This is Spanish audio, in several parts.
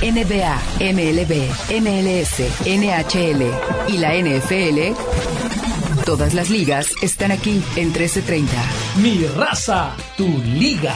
NBA, MLB, MLS, NHL y la NFL. Todas las ligas están aquí en 1330. Mi raza, tu liga.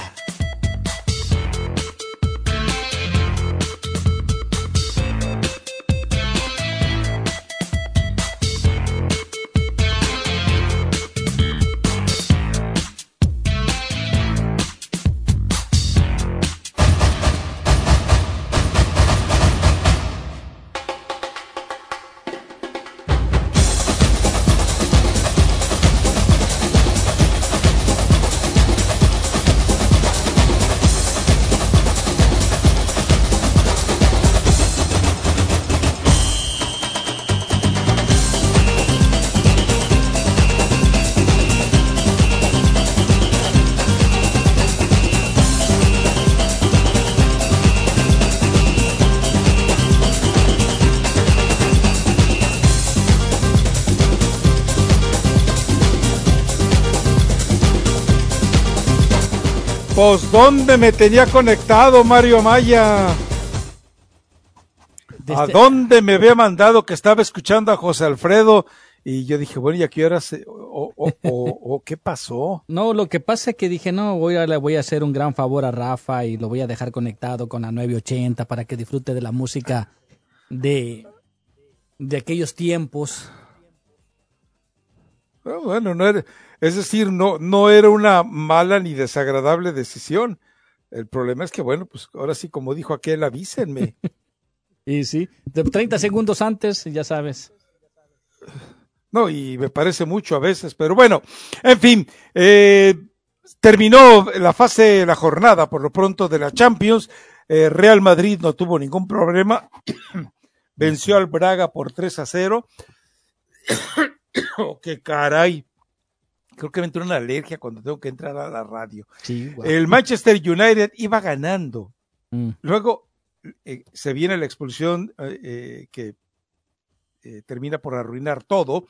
Pues, ¿dónde me tenía conectado Mario Maya? ¿A dónde me había mandado que estaba escuchando a José Alfredo? Y yo dije, bueno, ¿y a qué hora se- o, o- o- o qué pasó? No, lo que pasa es que dije, no, voy a, le voy a hacer un gran favor a Rafa y lo voy a dejar conectado con la 980 para que disfrute de la música de, de aquellos tiempos. Ah, Bueno, no era, es decir, no, no era una mala ni desagradable decisión. El problema es que, bueno, pues ahora sí, como dijo aquel, avísenme. Y sí, de 30 segundos antes, ya sabes. No, y me parece mucho a veces, pero bueno, en fin, eh, terminó la fase, la jornada por lo pronto de la Champions. Eh, Real Madrid no tuvo ningún problema. Venció al Braga por 3 a 0. oh, qué caray. Creo que me entró una alergia cuando tengo que entrar a la radio. Sí. El Manchester United iba ganando. Mm. Luego eh, se viene la expulsión eh, eh, que eh, termina por arruinar todo.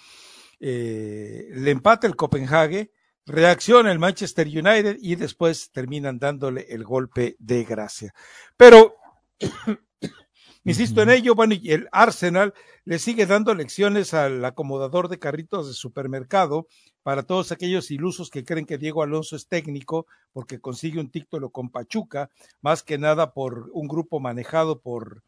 Le empata el Copenhague, reacciona el Manchester United y después terminan dándole el golpe de gracia. Pero, insisto en ello, bueno, y el Arsenal le sigue dando lecciones al acomodador de carritos de supermercado para todos aquellos ilusos que creen que Diego Alonso es técnico porque consigue un título con Pachuca, más que nada por un grupo manejado por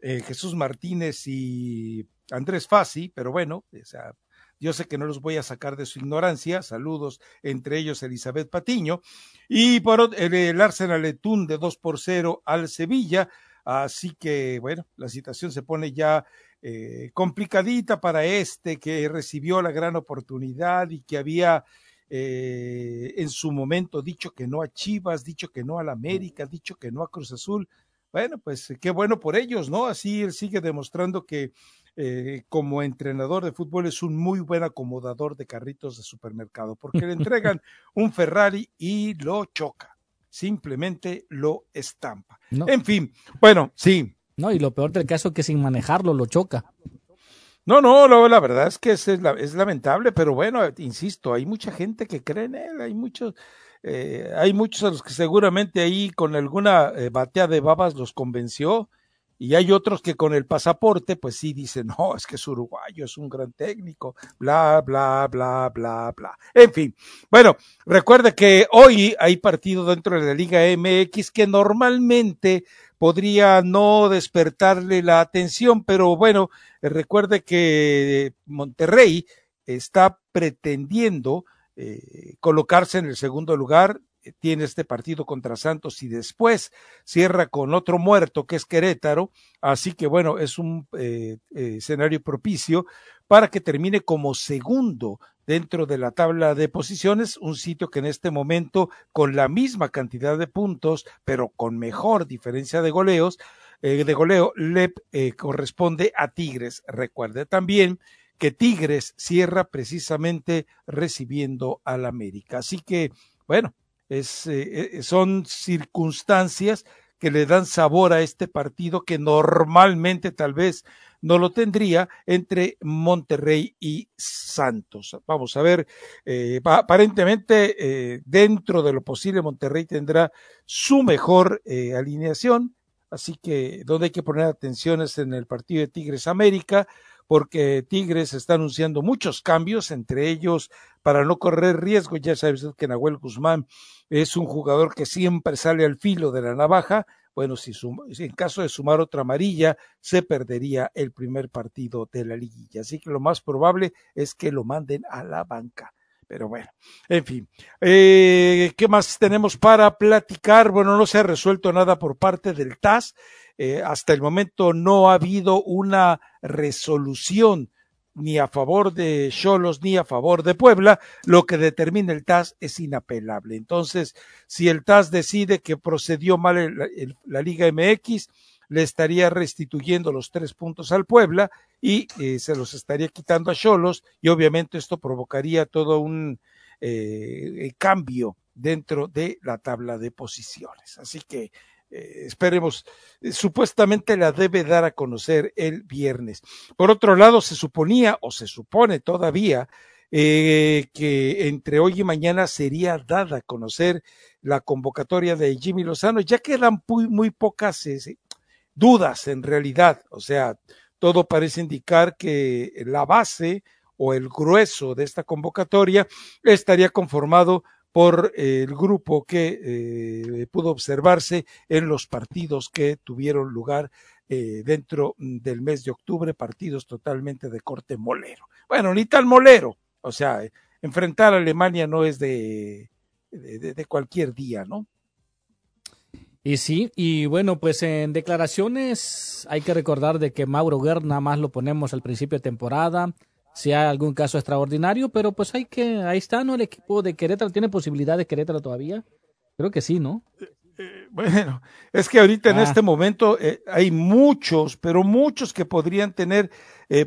eh, Jesús Martínez y Andrés Fassi, pero bueno, o sea, yo sé que no los voy a sacar de su ignorancia. Saludos, entre ellos Elizabeth Patiño. Y por el Arsenal le tunde 2 por 0 al Sevilla. Así que, bueno, la situación se pone ya eh, complicadita para este que recibió la gran oportunidad y que había eh, en su momento dicho que no a Chivas, dicho que no al América, dicho que no a Cruz Azul. Bueno, pues qué bueno por ellos, ¿no? Así él sigue demostrando que eh, como entrenador de fútbol es un muy buen acomodador de carritos de supermercado, porque le entregan un Ferrari y lo choca, simplemente lo estampa. No. En fin, bueno, sí. No, y lo peor del caso es que sin manejarlo lo choca. No, no, no, la verdad es que es, es la- es lamentable, pero bueno, insisto, hay mucha gente que cree en él, hay muchos, eh, hay muchos a los que seguramente ahí con alguna eh, batea de babas los convenció, y hay otros que con el pasaporte, pues sí dicen, no, es que es uruguayo, es un gran técnico, bla, bla, bla, bla, bla. En fin, bueno, recuerde que hoy hay partido dentro de la Liga MX que normalmente podría no despertarle la atención, pero bueno, eh, recuerde que Monterrey está pretendiendo eh, colocarse en el segundo lugar, eh, tiene este partido contra Santos y después cierra con otro muerto que es Querétaro, así que bueno, es un eh, eh, escenario propicio para que termine como segundo dentro de la tabla de posiciones, un sitio que en este momento, con la misma cantidad de puntos, pero con mejor diferencia de goleos, eh, de goleo le eh, corresponde a Tigres. Recuerde también que Tigres cierra precisamente recibiendo al América. Así que, bueno, es, eh, son circunstancias que le dan sabor a este partido que normalmente tal vez no lo tendría entre Monterrey y Santos. Vamos a ver, eh, aparentemente eh, dentro de lo posible Monterrey tendrá su mejor eh, alineación, así que donde hay que poner atención es en el partido de Tigres América, porque Tigres está anunciando muchos cambios, entre ellos para no correr riesgo, ya sabes que Nahuel Guzmán es un jugador que siempre sale al filo de la navaja, bueno, si, en caso de sumar otra amarilla, se perdería el primer partido de la liguilla. Así que lo más probable es que lo manden a la banca. Pero bueno, en fin, eh, ¿qué más tenemos para platicar? Bueno, no se ha resuelto nada por parte del TAS. Eh, hasta el momento no ha habido una resolución ni a favor de Cholos ni a favor de Puebla, lo que determina el TAS es inapelable. Entonces, si el TAS decide que procedió mal la Liga MX, le estaría restituyendo los tres puntos al Puebla y eh, se los estaría quitando a Cholos y obviamente esto provocaría todo un eh, cambio dentro de la tabla de posiciones. Así que eh, esperemos, eh, supuestamente la debe dar a conocer el viernes. Por otro lado, se suponía o se supone todavía eh, que entre hoy y mañana sería dada a conocer la convocatoria de Jimmy Lozano. Ya quedan muy, muy pocas dudas en realidad. O sea, todo parece indicar que la base o el grueso de esta convocatoria estaría conformado por el grupo que eh, pudo observarse en los partidos que tuvieron lugar eh, dentro del mes de octubre, partidos totalmente de corte molero. Bueno, ni tan molero, o sea, enfrentar a Alemania no es de, de, cualquier día, ¿no? Y sí, y bueno, pues en declaraciones hay que recordar de que Mauro Guerra nada más lo ponemos al principio de temporada, si hay algún caso extraordinario, pero pues hay que, ahí está, ¿no? El equipo de Querétaro, ¿tiene posibilidad de Querétaro todavía? Creo que sí, ¿no? Eh, eh, bueno, es que ahorita en ah. este momento eh, hay muchos, pero muchos que podrían tener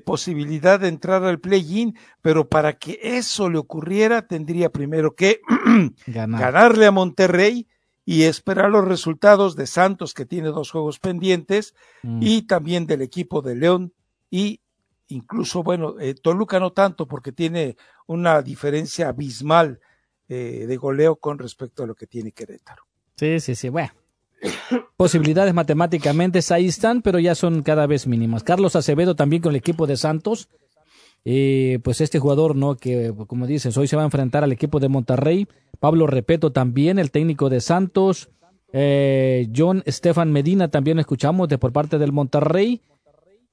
posibilidad de entrar al play-in, pero para que eso le ocurriera tendría primero que ganarle a Monterrey y esperar los resultados de Santos, que tiene dos juegos pendientes, mm. y también del equipo de León y incluso, bueno, eh, Toluca no tanto porque tiene una diferencia abismal eh, de goleo con respecto a lo que tiene Querétaro. Sí, sí, sí, bueno. Posibilidades matemáticamente ahí están, pero ya son cada vez mínimas. Carlos Acevedo también con el equipo de Santos. Eh, pues este jugador, ¿no? Que como dices, hoy se va a enfrentar al equipo de Monterrey. Pablo Repeto también, el técnico de Santos. John Estefan Medina también escuchamos de por parte del Monterrey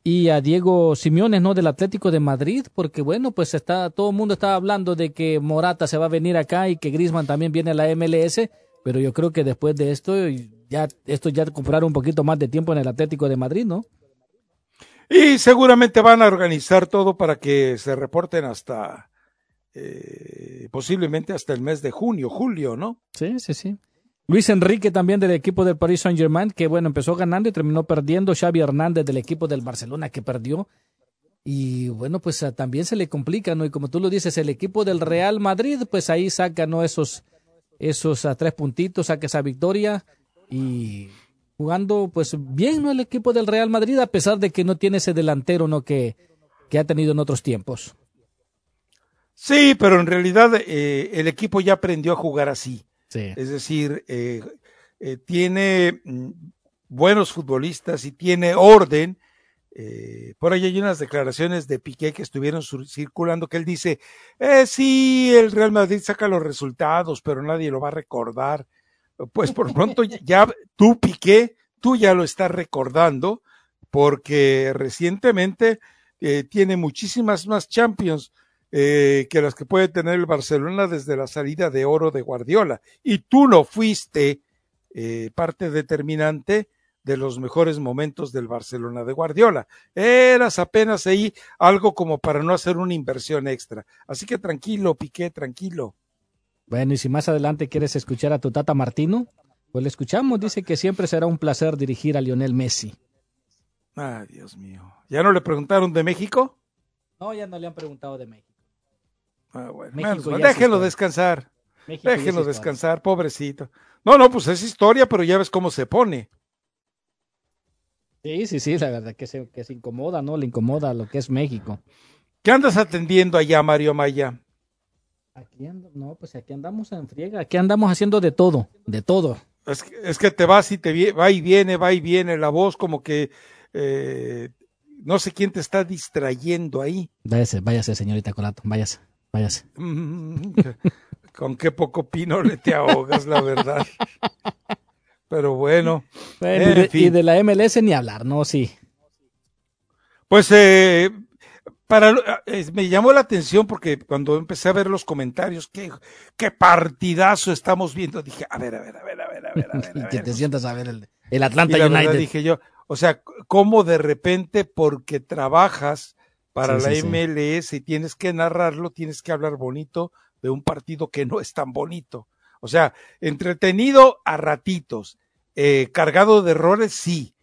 y a Diego Simeones, ¿no? Del Atlético de Madrid, porque bueno, pues está, todo el mundo estaba hablando de que Morata se va a venir acá y que Grisman también viene a la MLS, pero yo creo que después de esto, ya, esto ya comprar un poquito más de tiempo en el Atlético de Madrid, ¿no? Y seguramente van a organizar todo para que se reporten hasta, eh, posiblemente hasta el mes de junio, julio, ¿no? Sí, sí, sí. Luis Enrique también del equipo del Paris Saint Germain, que bueno, empezó ganando y terminó perdiendo. Xavi Hernández del equipo del Barcelona, que perdió. Y bueno, pues ah, también se le complica, ¿no? Y como tú lo dices, el equipo del Real Madrid, pues ahí saca, ¿no? Esos, esos ah, tres puntitos, saca esa victoria. Y jugando, pues bien, ¿no? El equipo del Real Madrid, a pesar de que no tiene ese delantero, ¿no? Que, que ha tenido en otros tiempos. Sí, pero en realidad eh, el equipo ya aprendió a jugar así. Es decir, eh, eh, tiene mm, buenos futbolistas y tiene orden. Eh, por ahí hay unas declaraciones de Piqué que estuvieron circulando que él dice, eh, sí, el Real Madrid saca los resultados, pero nadie lo va a recordar. Pues por pronto ya tú, Piqué, tú ya lo estás recordando porque recientemente tiene muchísimas más Champions eh, que las que puede tener el Barcelona desde la salida de oro de Guardiola. Y tú no fuiste eh, parte determinante de los mejores momentos del Barcelona de Guardiola. Eras apenas ahí algo como para no hacer una inversión extra. Así que tranquilo, Piqué, tranquilo. Bueno, y si más adelante quieres escuchar a tu tata Martino, pues le escuchamos. Dice que siempre será un placer dirigir a Lionel Messi. Ay, Dios mío. ¿Ya no le preguntaron de México? No, ya no le han preguntado de México. Ah, bueno. Menos déjenlo descansar. México Déjenlo descansar, pobrecito. No, no, pues es historia, pero ya ves cómo se pone. Sí, sí, sí, la verdad que se, que se incomoda, ¿no? Le incomoda lo que es México. ¿Qué andas atendiendo allá, Mario Maya? Aquí ando- no, pues aquí andamos en friega, aquí andamos haciendo de todo, de todo. Es que, es que te vas y te va y viene, va y viene la voz, como que eh, no sé quién te está distrayendo ahí. Váyase, váyase, señorita Colato, váyase, váyase. Mm, Con qué poco pino le te ahogas, la verdad. Pero bueno, Bueno, En y, de, fin. y de la MLS ni hablar, ¿no? Sí. pues eh, para eh, me llamó la atención porque cuando empecé a ver los comentarios, qué, qué partidazo estamos viendo, dije, a ver, a ver, a ver, a ver, a ver, a ver. a que te sientas a ver el, el Y Atlanta verdad United. dije yo, o sea, cómo de repente porque trabajas para Sí, la sí. MLS y tienes que narrarlo, tienes que hablar bonito de un partido que no es tan bonito. O sea, entretenido a ratitos, eh, cargado de errores, sí,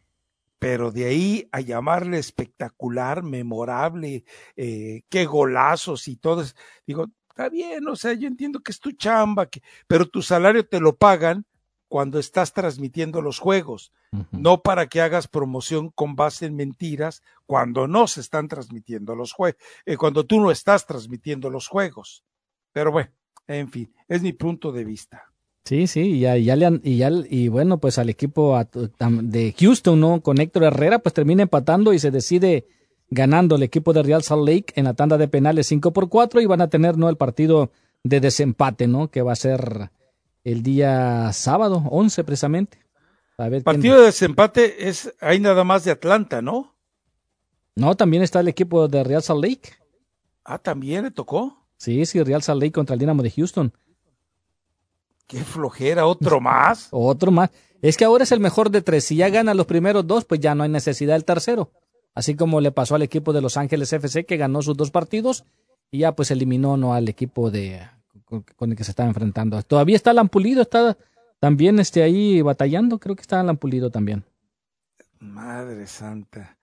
pero de ahí a llamarle espectacular, memorable, eh, qué golazos y todo, digo, está bien, o sea, yo entiendo que es tu chamba, que, pero tu salario te lo pagan cuando estás transmitiendo los juegos, no para que hagas promoción con base en mentiras cuando no se están transmitiendo los juegos, cuando tú no estás transmitiendo los juegos. Pero bueno, en fin, es mi punto de vista. Sí, sí, y ya, ya le han, y ya, y bueno, pues al equipo de Houston, ¿no? Con Héctor Herrera, pues termina empatando y se decide ganando el equipo de Real Salt Lake en la tanda de penales 5 por 4 y van a tener, ¿no? El partido de desempate, ¿no? Que va a ser el día sábado, 11 precisamente. A ver quién- Partido de desempate es, hay nada más de Atlanta, ¿no? No, también está el equipo de Real Salt Lake. Ah, también le tocó. Sí, sí, Real Salt Lake contra el Dinamo de Houston. Qué flojera, otro más. Otro más. Es que ahora es el mejor de tres. Si ya gana los primeros dos, pues ya no hay necesidad del tercero. Así como le pasó al equipo de Los Ángeles FC, que ganó sus dos partidos y ya pues eliminó no al equipo de con, el que se estaba enfrentando. Todavía está Alan Pulido, está también este, ahí batallando. Creo que está Alan Pulido también. Madre santa.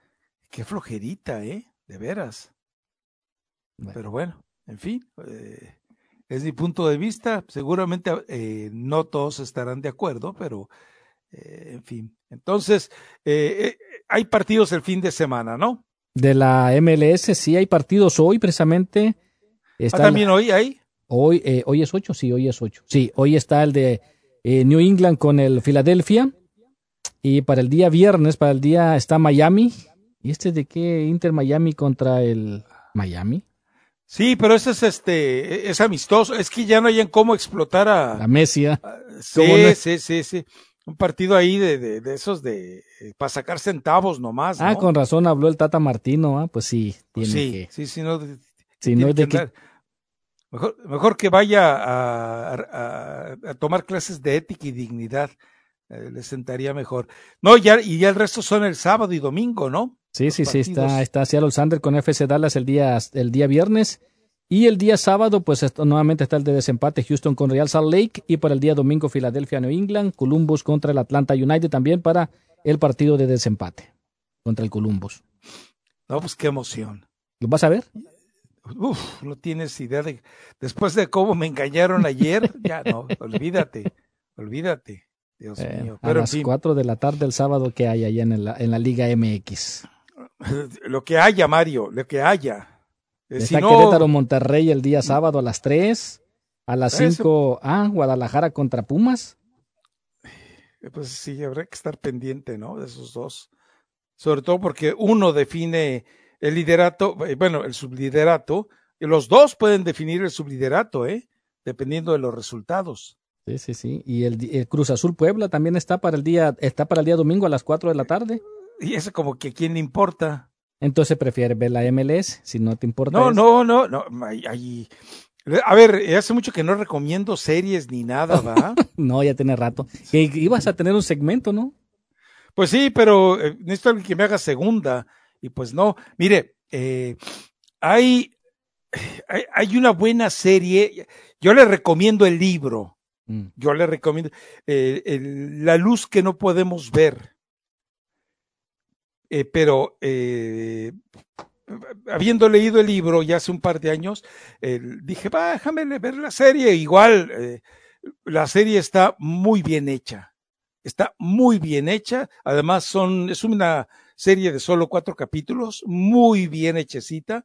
Qué flojerita, ¿eh? De veras. Bueno. Pero bueno, en fin, eh, es mi punto de vista. Seguramente eh, no todos estarán de acuerdo, pero eh, en fin. Entonces, hay partidos el fin de semana, ¿no? De la MLS, sí hay partidos hoy precisamente. Ah, Está también hoy hay. Hoy, eh, hoy es 8, sí, hoy es 8. Sí, hoy está el de eh, New England con el Philadelphia. Y para el día viernes, para el día está Miami. ¿Y este de qué? Inter Miami contra el Miami. Sí, pero ese es este, es amistoso. Es que ya no hayan cómo explotar a. La Messi. ¿ah? Sí, sí, sí, sí. Un partido ahí de, de, de esos de eh, para sacar centavos nomás. Ah, ¿no? con razón habló el Tata Martino. ¿ah? Pues sí, tiene sí, que. sí, sí, no. Si tiene no de que- Mejor, mejor que vaya a, a- a tomar clases de ética y dignidad. Eh, le sentaría mejor. No, ya, y ya el resto son el sábado y domingo, ¿no? Sí, los sí, sí, está, está Seattle Sander con FC Dallas el día, el día viernes. Y el día sábado, pues esto, nuevamente está el de desempate Houston con Real Salt Lake. Y para el día domingo, Filadelfia, New England, Columbus contra el Atlanta United también para el partido de desempate contra el Columbus. No, pues qué emoción. ¿Lo vas a ver? Uf, no tienes idea de. Después de cómo me engañaron ayer, ya no, olvídate, olvídate. Dios Eh, mío. a Pero en las fin, 4 de la tarde el sábado que hay allá en la, en la Liga MX. lo que haya, Mario, lo que haya. Eh, si Está no, Querétaro Monterrey el día sábado a las 3. A las Eso. 5, ah, Guadalajara contra Pumas. pues sí, habrá que estar pendiente, ¿no? De esos dos. Sobre todo porque uno define el liderato, eh, bueno, el subliderato, los dos pueden definir el subliderato, ¿eh? Dependiendo de los resultados. Sí, sí, sí. Y el, el Cruz Azul Puebla también está para el día, está para el día domingo a las 4 de la tarde. Y eso como que a quién le importa. Entonces prefieres ver la MLS, si no te importa. No, eso. no, no, no. ay, ay. A ver, eh, hace mucho que no recomiendo series ni nada, ¿va? No, ya tiene rato. Que ibas a tener un segmento, ¿no? Pues sí, pero eh, necesito alguien que me haga segunda. Y pues no. Mire, eh, hay, hay, hay una buena serie. Yo le recomiendo el libro. Mm. Yo le recomiendo eh, el- La luz que no podemos ver. eh, pero habiendo leído el libro ya hace un par de años, dije, va, déjame ver la serie. Igual, la serie está muy bien hecha. Está muy bien hecha. Además, son, es una serie de solo cuatro capítulos, muy bien hechecita.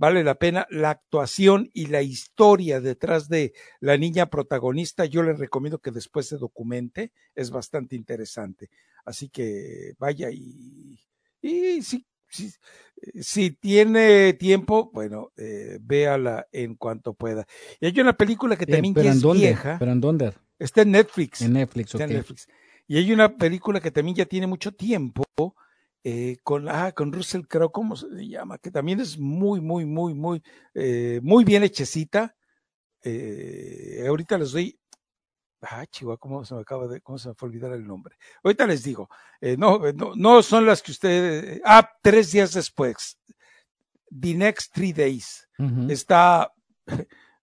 Vale la pena la actuación y la historia detrás de la niña protagonista. Yo les recomiendo que después se documente. Es bastante interesante. Así que vaya y, y si, si, si tiene tiempo, bueno, eh, véala en cuanto pueda. Y hay una película que Eh, también pero ya en es dónde? vieja. ¿Pero en dónde? Está en Netflix. En Netflix, Está en ok. Netflix. Y hay una película que también ya tiene mucho tiempo eh, con, ah, con Russell Crowe, ¿cómo se llama? Que también es muy, muy, muy, muy, eh, muy bien hechecita. Eh, ahorita les doy. Ah, Chihuahua, ¿cómo se me acaba de, cómo se me fue a olvidar el nombre? Ahorita les digo. Eh, no, eh, no, no son las que ustedes. Ah, tres días después. The Next Three Days Ujú. está,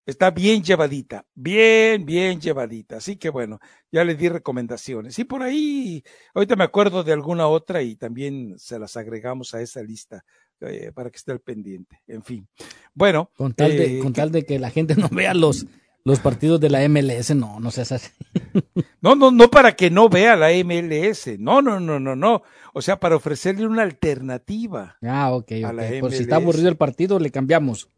está bien llevadita, bien, bien llevadita. Así que bueno, ya le di recomendaciones. Y por ahí, ahorita me acuerdo de alguna otra y también se las agregamos a esa lista eh, para que esté al pendiente. En fin. Bueno, Con tal, de, eh, con tal de que la gente no vea los, los partidos de la MLS, no, no seas así. no, no, no para que no vea la MLS. No, no, no, no, no. O sea, para ofrecerle una alternativa. Ah, ok, A ok. la Por si está aburrido el partido, le cambiamos.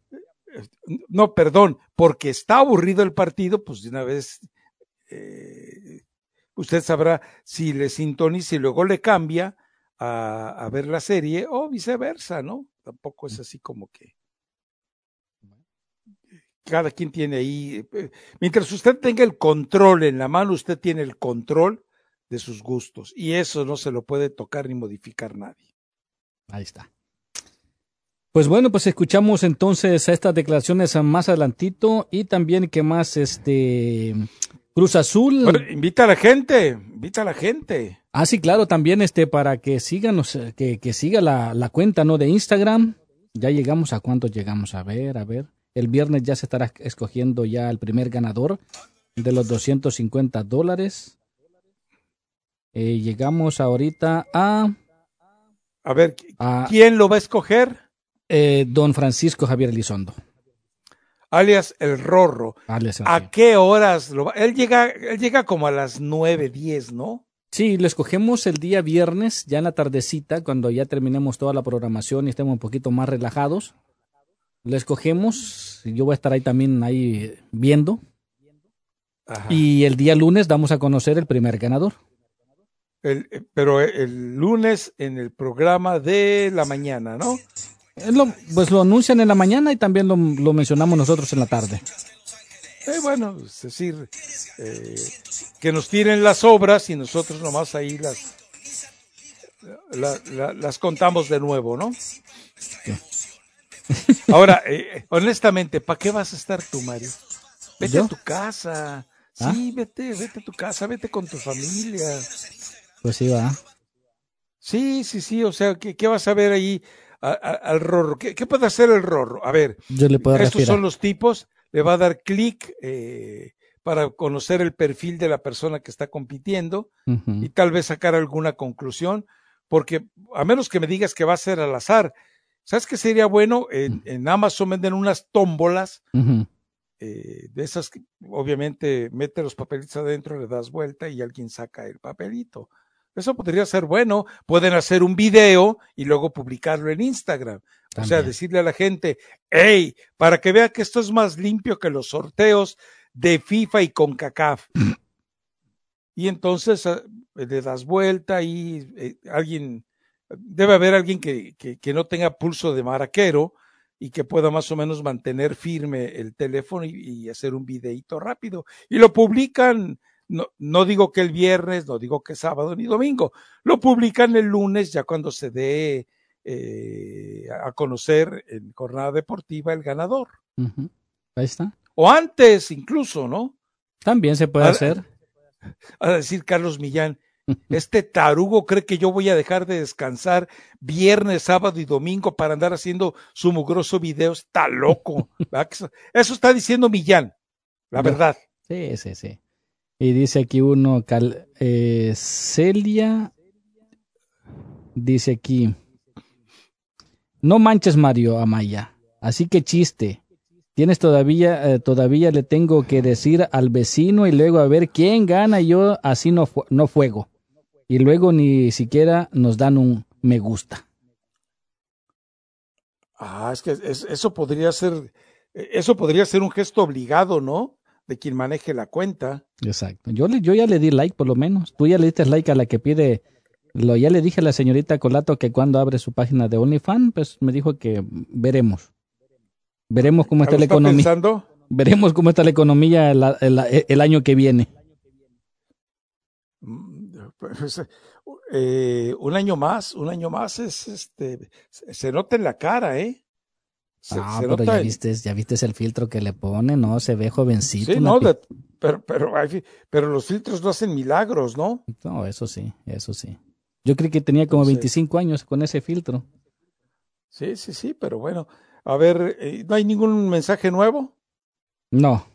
No, perdón, porque está aburrido el partido, pues de una vez eh, usted sabrá si le sintoniza y luego le cambia a, a ver la serie o viceversa, ¿no? Tampoco es así como que cada quien tiene ahí, eh, mientras usted tenga el control en la mano, usted tiene el control de sus gustos y eso no se lo puede tocar ni modificar nadie. Ahí está. Pues bueno, pues escuchamos entonces estas declaraciones más adelantito y también que más este Cruz Azul. Bueno, invita a la gente, invita a la gente. Ah, sí, claro, también este para que eh, que, que siga la, la cuenta, ¿no? De Instagram. Ya llegamos a cuánto llegamos a ver, a ver. El viernes ya se estará escogiendo ya el primer ganador de los 250 dólares. Eh, llegamos ahorita a, A ver, a ¿quién lo va a escoger? Eh, don Francisco Javier Elizondo. alias el Rorro. alias ¿A qué horas lo va? Él llega, él llega como a las nueve, diez, ¿no? Sí, lo escogemos el día viernes, ya en la tardecita, cuando ya terminemos toda la programación y estemos un poquito más relajados. Lo escogemos, yo voy a estar ahí también ahí viendo. Ajá. Y el día lunes damos a conocer el primer ganador. El- eh, pero el lunes en el programa de la mañana, ¿no? Lo- pues lo anuncian en la mañana y también lo, lo mencionamos nosotros en la tarde. Eh, bueno, es decir, eh, que nos tiren las obras y nosotros nomás ahí las, la- la- las contamos de nuevo, ¿no? Ahora, eh, honestamente, ¿para qué vas a estar tú, Mario? Vete ¿Yo? a tu casa. ¿Ah? Sí, vete, vete a tu casa, vete con tu familia. Pues sí, va. Sí, sí, sí, o sea, ¿qué, qué vas a ver ahí a- a- al rorro? ¿Qué, qué puede hacer el rorro? A ver, Yo le puedo estos respirar. son los tipos, le va a dar clic eh, para conocer el perfil de la persona que está compitiendo y tal vez sacar alguna conclusión, porque a menos que me digas que va a ser al azar, ¿sabes qué sería bueno? En, en Amazon venden unas tómbolas eh, de esas que obviamente mete los papelitos adentro, le das vuelta y alguien saca el papelito. Eso podría ser bueno. Pueden hacer un video y luego publicarlo en Instagram. O sea, decirle a la gente, hey, para que vea que esto es más limpio que los sorteos de FIFA y CONCACAF. y entonces ah, le das vuelta y eh, alguien, debe haber alguien que, que, que no tenga pulso de maraquero y que pueda más o menos mantener firme el teléfono y, y hacer un videito rápido. Y lo publican, no, no digo que el viernes, no digo que sábado ni domingo, lo publican el lunes ya cuando se dé eh, a conocer en jornada deportiva el ganador. Ahí está. O antes incluso, ¿no? También se puede hacer. A decir Carlos Millán, este tarugo cree que yo voy a dejar de descansar viernes, sábado y domingo para andar haciendo su mugroso video. Está loco. ¿verdad que Eso, está diciendo Millán, la verdad. Sí, sí, sí. Y dice aquí uno, eh, Celia, dice aquí, No manches, Mario Amaya. Así que chiste. Tienes todavía, eh, todavía le tengo que decir al vecino y luego a ver quién gana. Yo así no, no fuego. Y luego ni siquiera nos dan un me gusta. Ah, es que eso podría ser, eso podría ser un gesto obligado, ¿no? De quien maneje la cuenta. Exacto. Yo, le, yo ya le di like, por lo menos. Tú ya le diste like a la que pide. Lo, ya le dije a la señorita Colato que cuando abre su página de OnlyFans, pues me dijo que veremos. Veremos cómo está la economía. Pensando? Veremos cómo está la economía el, el, año que viene. Mm, pues, eh, un año más, un año más es este, se nota en la cara, ¿eh? Ah, pero ya viste, ya viste el filtro que le pone, ¿no? Se ve jovencito. Sí, no, pero, pero, pero, los filtros no hacen milagros, ¿no? No, eso sí, eso sí. Yo creí que tenía como 25 años con ese filtro. Sí, sí, sí, pero bueno. A ver, eh, ¿no hay ningún mensaje nuevo? No,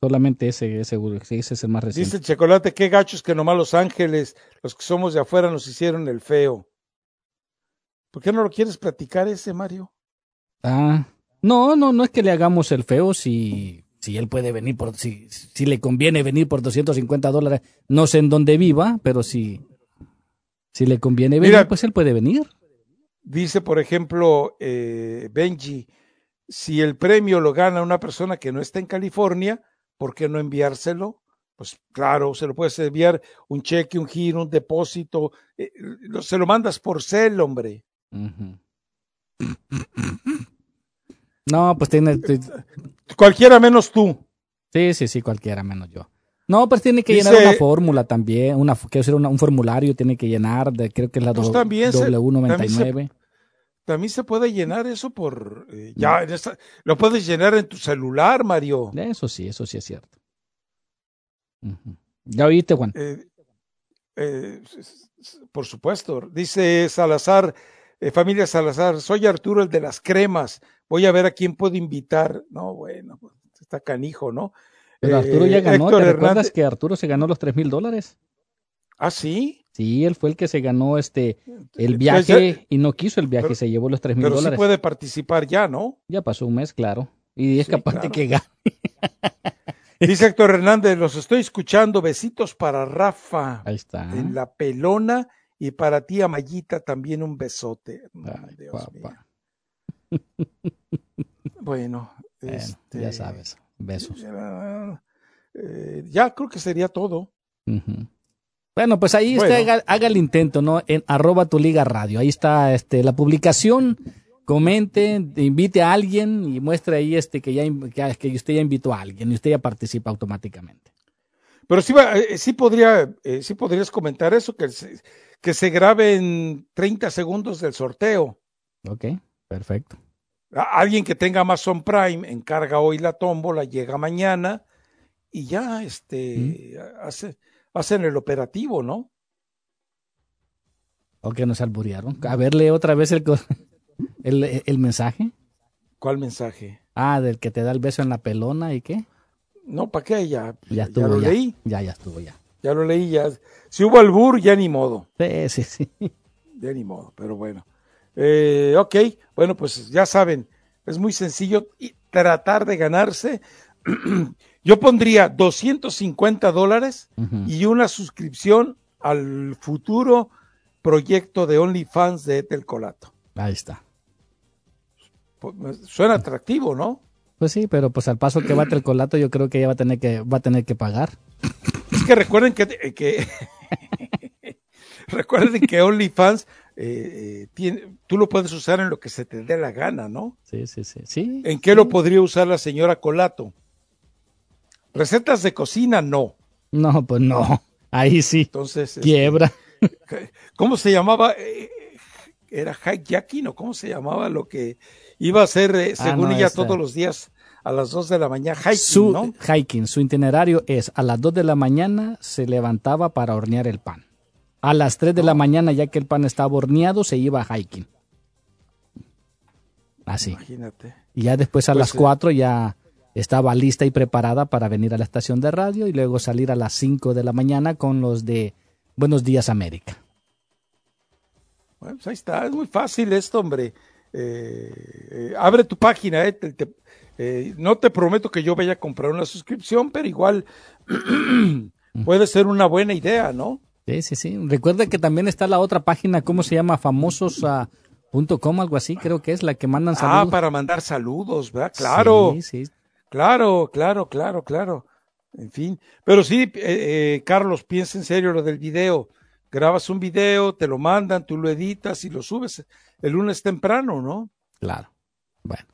solamente ese, ese, ese es el más reciente. Dice el chocolate, qué gachos que nomás los ángeles, los que somos de afuera, nos hicieron el feo. ¿Por qué no lo quieres platicar ese, Mario? Ah, no, no, no es que le hagamos el feo si, si él puede venir por, si, si le conviene venir por 250 dólares, no sé en dónde viva, pero si, si le conviene venir, pues él puede venir. Dice, por ejemplo, eh, Benji, si el premio lo gana una persona que no está en California, ¿por qué no enviárselo? Pues claro, se lo puedes enviar un cheque, un giro, un depósito, eh, se lo mandas por cel, hombre. No, pues tiene. Cualquiera menos tú. Sí, sí, sí, cualquiera menos yo. No, pues tiene que llenar una fórmula también, una, quiero decir, un formulario tiene que llenar, de, creo que es la pues W99. También se, puede llenar eso por, eh, ya, lo puedes llenar en tu celular, Mario. Eso sí, eso sí es cierto. ¿Ya oíste, Juan? Eh, eh, por supuesto. Dice Salazar, familia Salazar, soy Arturo el de las cremas voy a ver a quién puedo invitar. No, bueno, pues, está canijo, ¿no? Pero Arturo ya eh, ganó, ¿te recuerdas que Arturo se ganó los tres mil dólares? ¿Ah, sí? Sí, él fue el que se ganó este el viaje y no quiso el viaje, se llevó los tres mil dólares. Pero sí puede participar ya, ¿no? Ya pasó un mes, claro. Y es capaz de que gane. Dice Héctor Hernández, los estoy escuchando. Besitos para Rafa. Ahí está. En la pelona. Y para ti, Amayita, también un besote. Dios Bueno, este, ya sabes, besos. Eh, ya creo que sería todo. Bueno, pues ahí está, haga, el intento, ¿no? En arroba tu liga radio. Ahí está este, la publicación. Comente, invite a alguien y muestre ahí este que ya que, usted ya invitó a alguien y usted ya participa automáticamente. Pero sí, eh, sí podría, eh, sí podrías comentar eso, que se, que se grabe en 30 segundos del sorteo. Ok. Perfecto. Alguien que tenga Amazon Prime encarga hoy la tómbola, llega mañana y ya este hace, hacen el operativo, ¿no? ¿O que nos alburearon? A verle otra vez el, el, el, mensaje. ¿Cuál mensaje? Ah, del que te da el beso en la pelona y qué. No, ¿para qué? Ya, ya, estuvo, lo leí. Ya, ya estuvo, ya. Ya lo leí, ya. Si hubo albur, ya ni modo. Sí, sí, sí. Ya ni modo, pero bueno. Eh, ok, bueno, pues ya saben, es muy sencillo tratar de ganarse. Yo pondría 250 dólares y una suscripción al futuro proyecto de OnlyFans de Etel Colato. Ahí está. Pues, suena atractivo, ¿no? Pues sí, pero pues al paso que va el Colato yo creo que ella va a tener que, va a tener que pagar. Es que recuerden que, que recuerden que OnlyFans eh, tiene, tú lo puedes usar en lo que se te dé la gana, ¿no? Sí, sí, sí. sí ¿En qué lo podría usar la señora Colato? Recetas de cocina, no. No, pues no. Ahí sí. Entonces. Este, Quiebra. ¿Cómo se llamaba? Eh, ¿Era hijacking o cómo se llamaba lo que iba a hacer, eh, ah, según ella, todos los días a las 2 de la mañana? Hiking, su, ¿no? Hiking. Su itinerario es a las 2 de la mañana se levantaba para hornear el pan. A las 3 de la mañana, ya que el pan estaba horneado, se iba a hiking. Así. Imagínate. Y ya después a pues, las 4 eh, ya estaba lista y preparada para venir a la estación de radio y luego salir a las 5 de la mañana con los de Buenos Días América. Bueno, pues ahí está, es muy fácil esto, hombre. eh, abre tu página, eh, no te prometo que yo vaya a comprar una suscripción, pero igual puede ser una buena idea, ¿no? Sí, sí, sí. Recuerda que también está la otra página, ¿cómo se llama? Famosos.com, algo así, creo que es la que mandan ah, saludos. Ah, para mandar saludos, ¿verdad? Claro. Sí, sí. Claro, claro, claro, claro. En fin. Pero sí, eh, Carlos, piensa en serio lo del video grabas un video, te lo mandan, tú lo editas y lo subes el lunes temprano, ¿no? Claro. Bueno.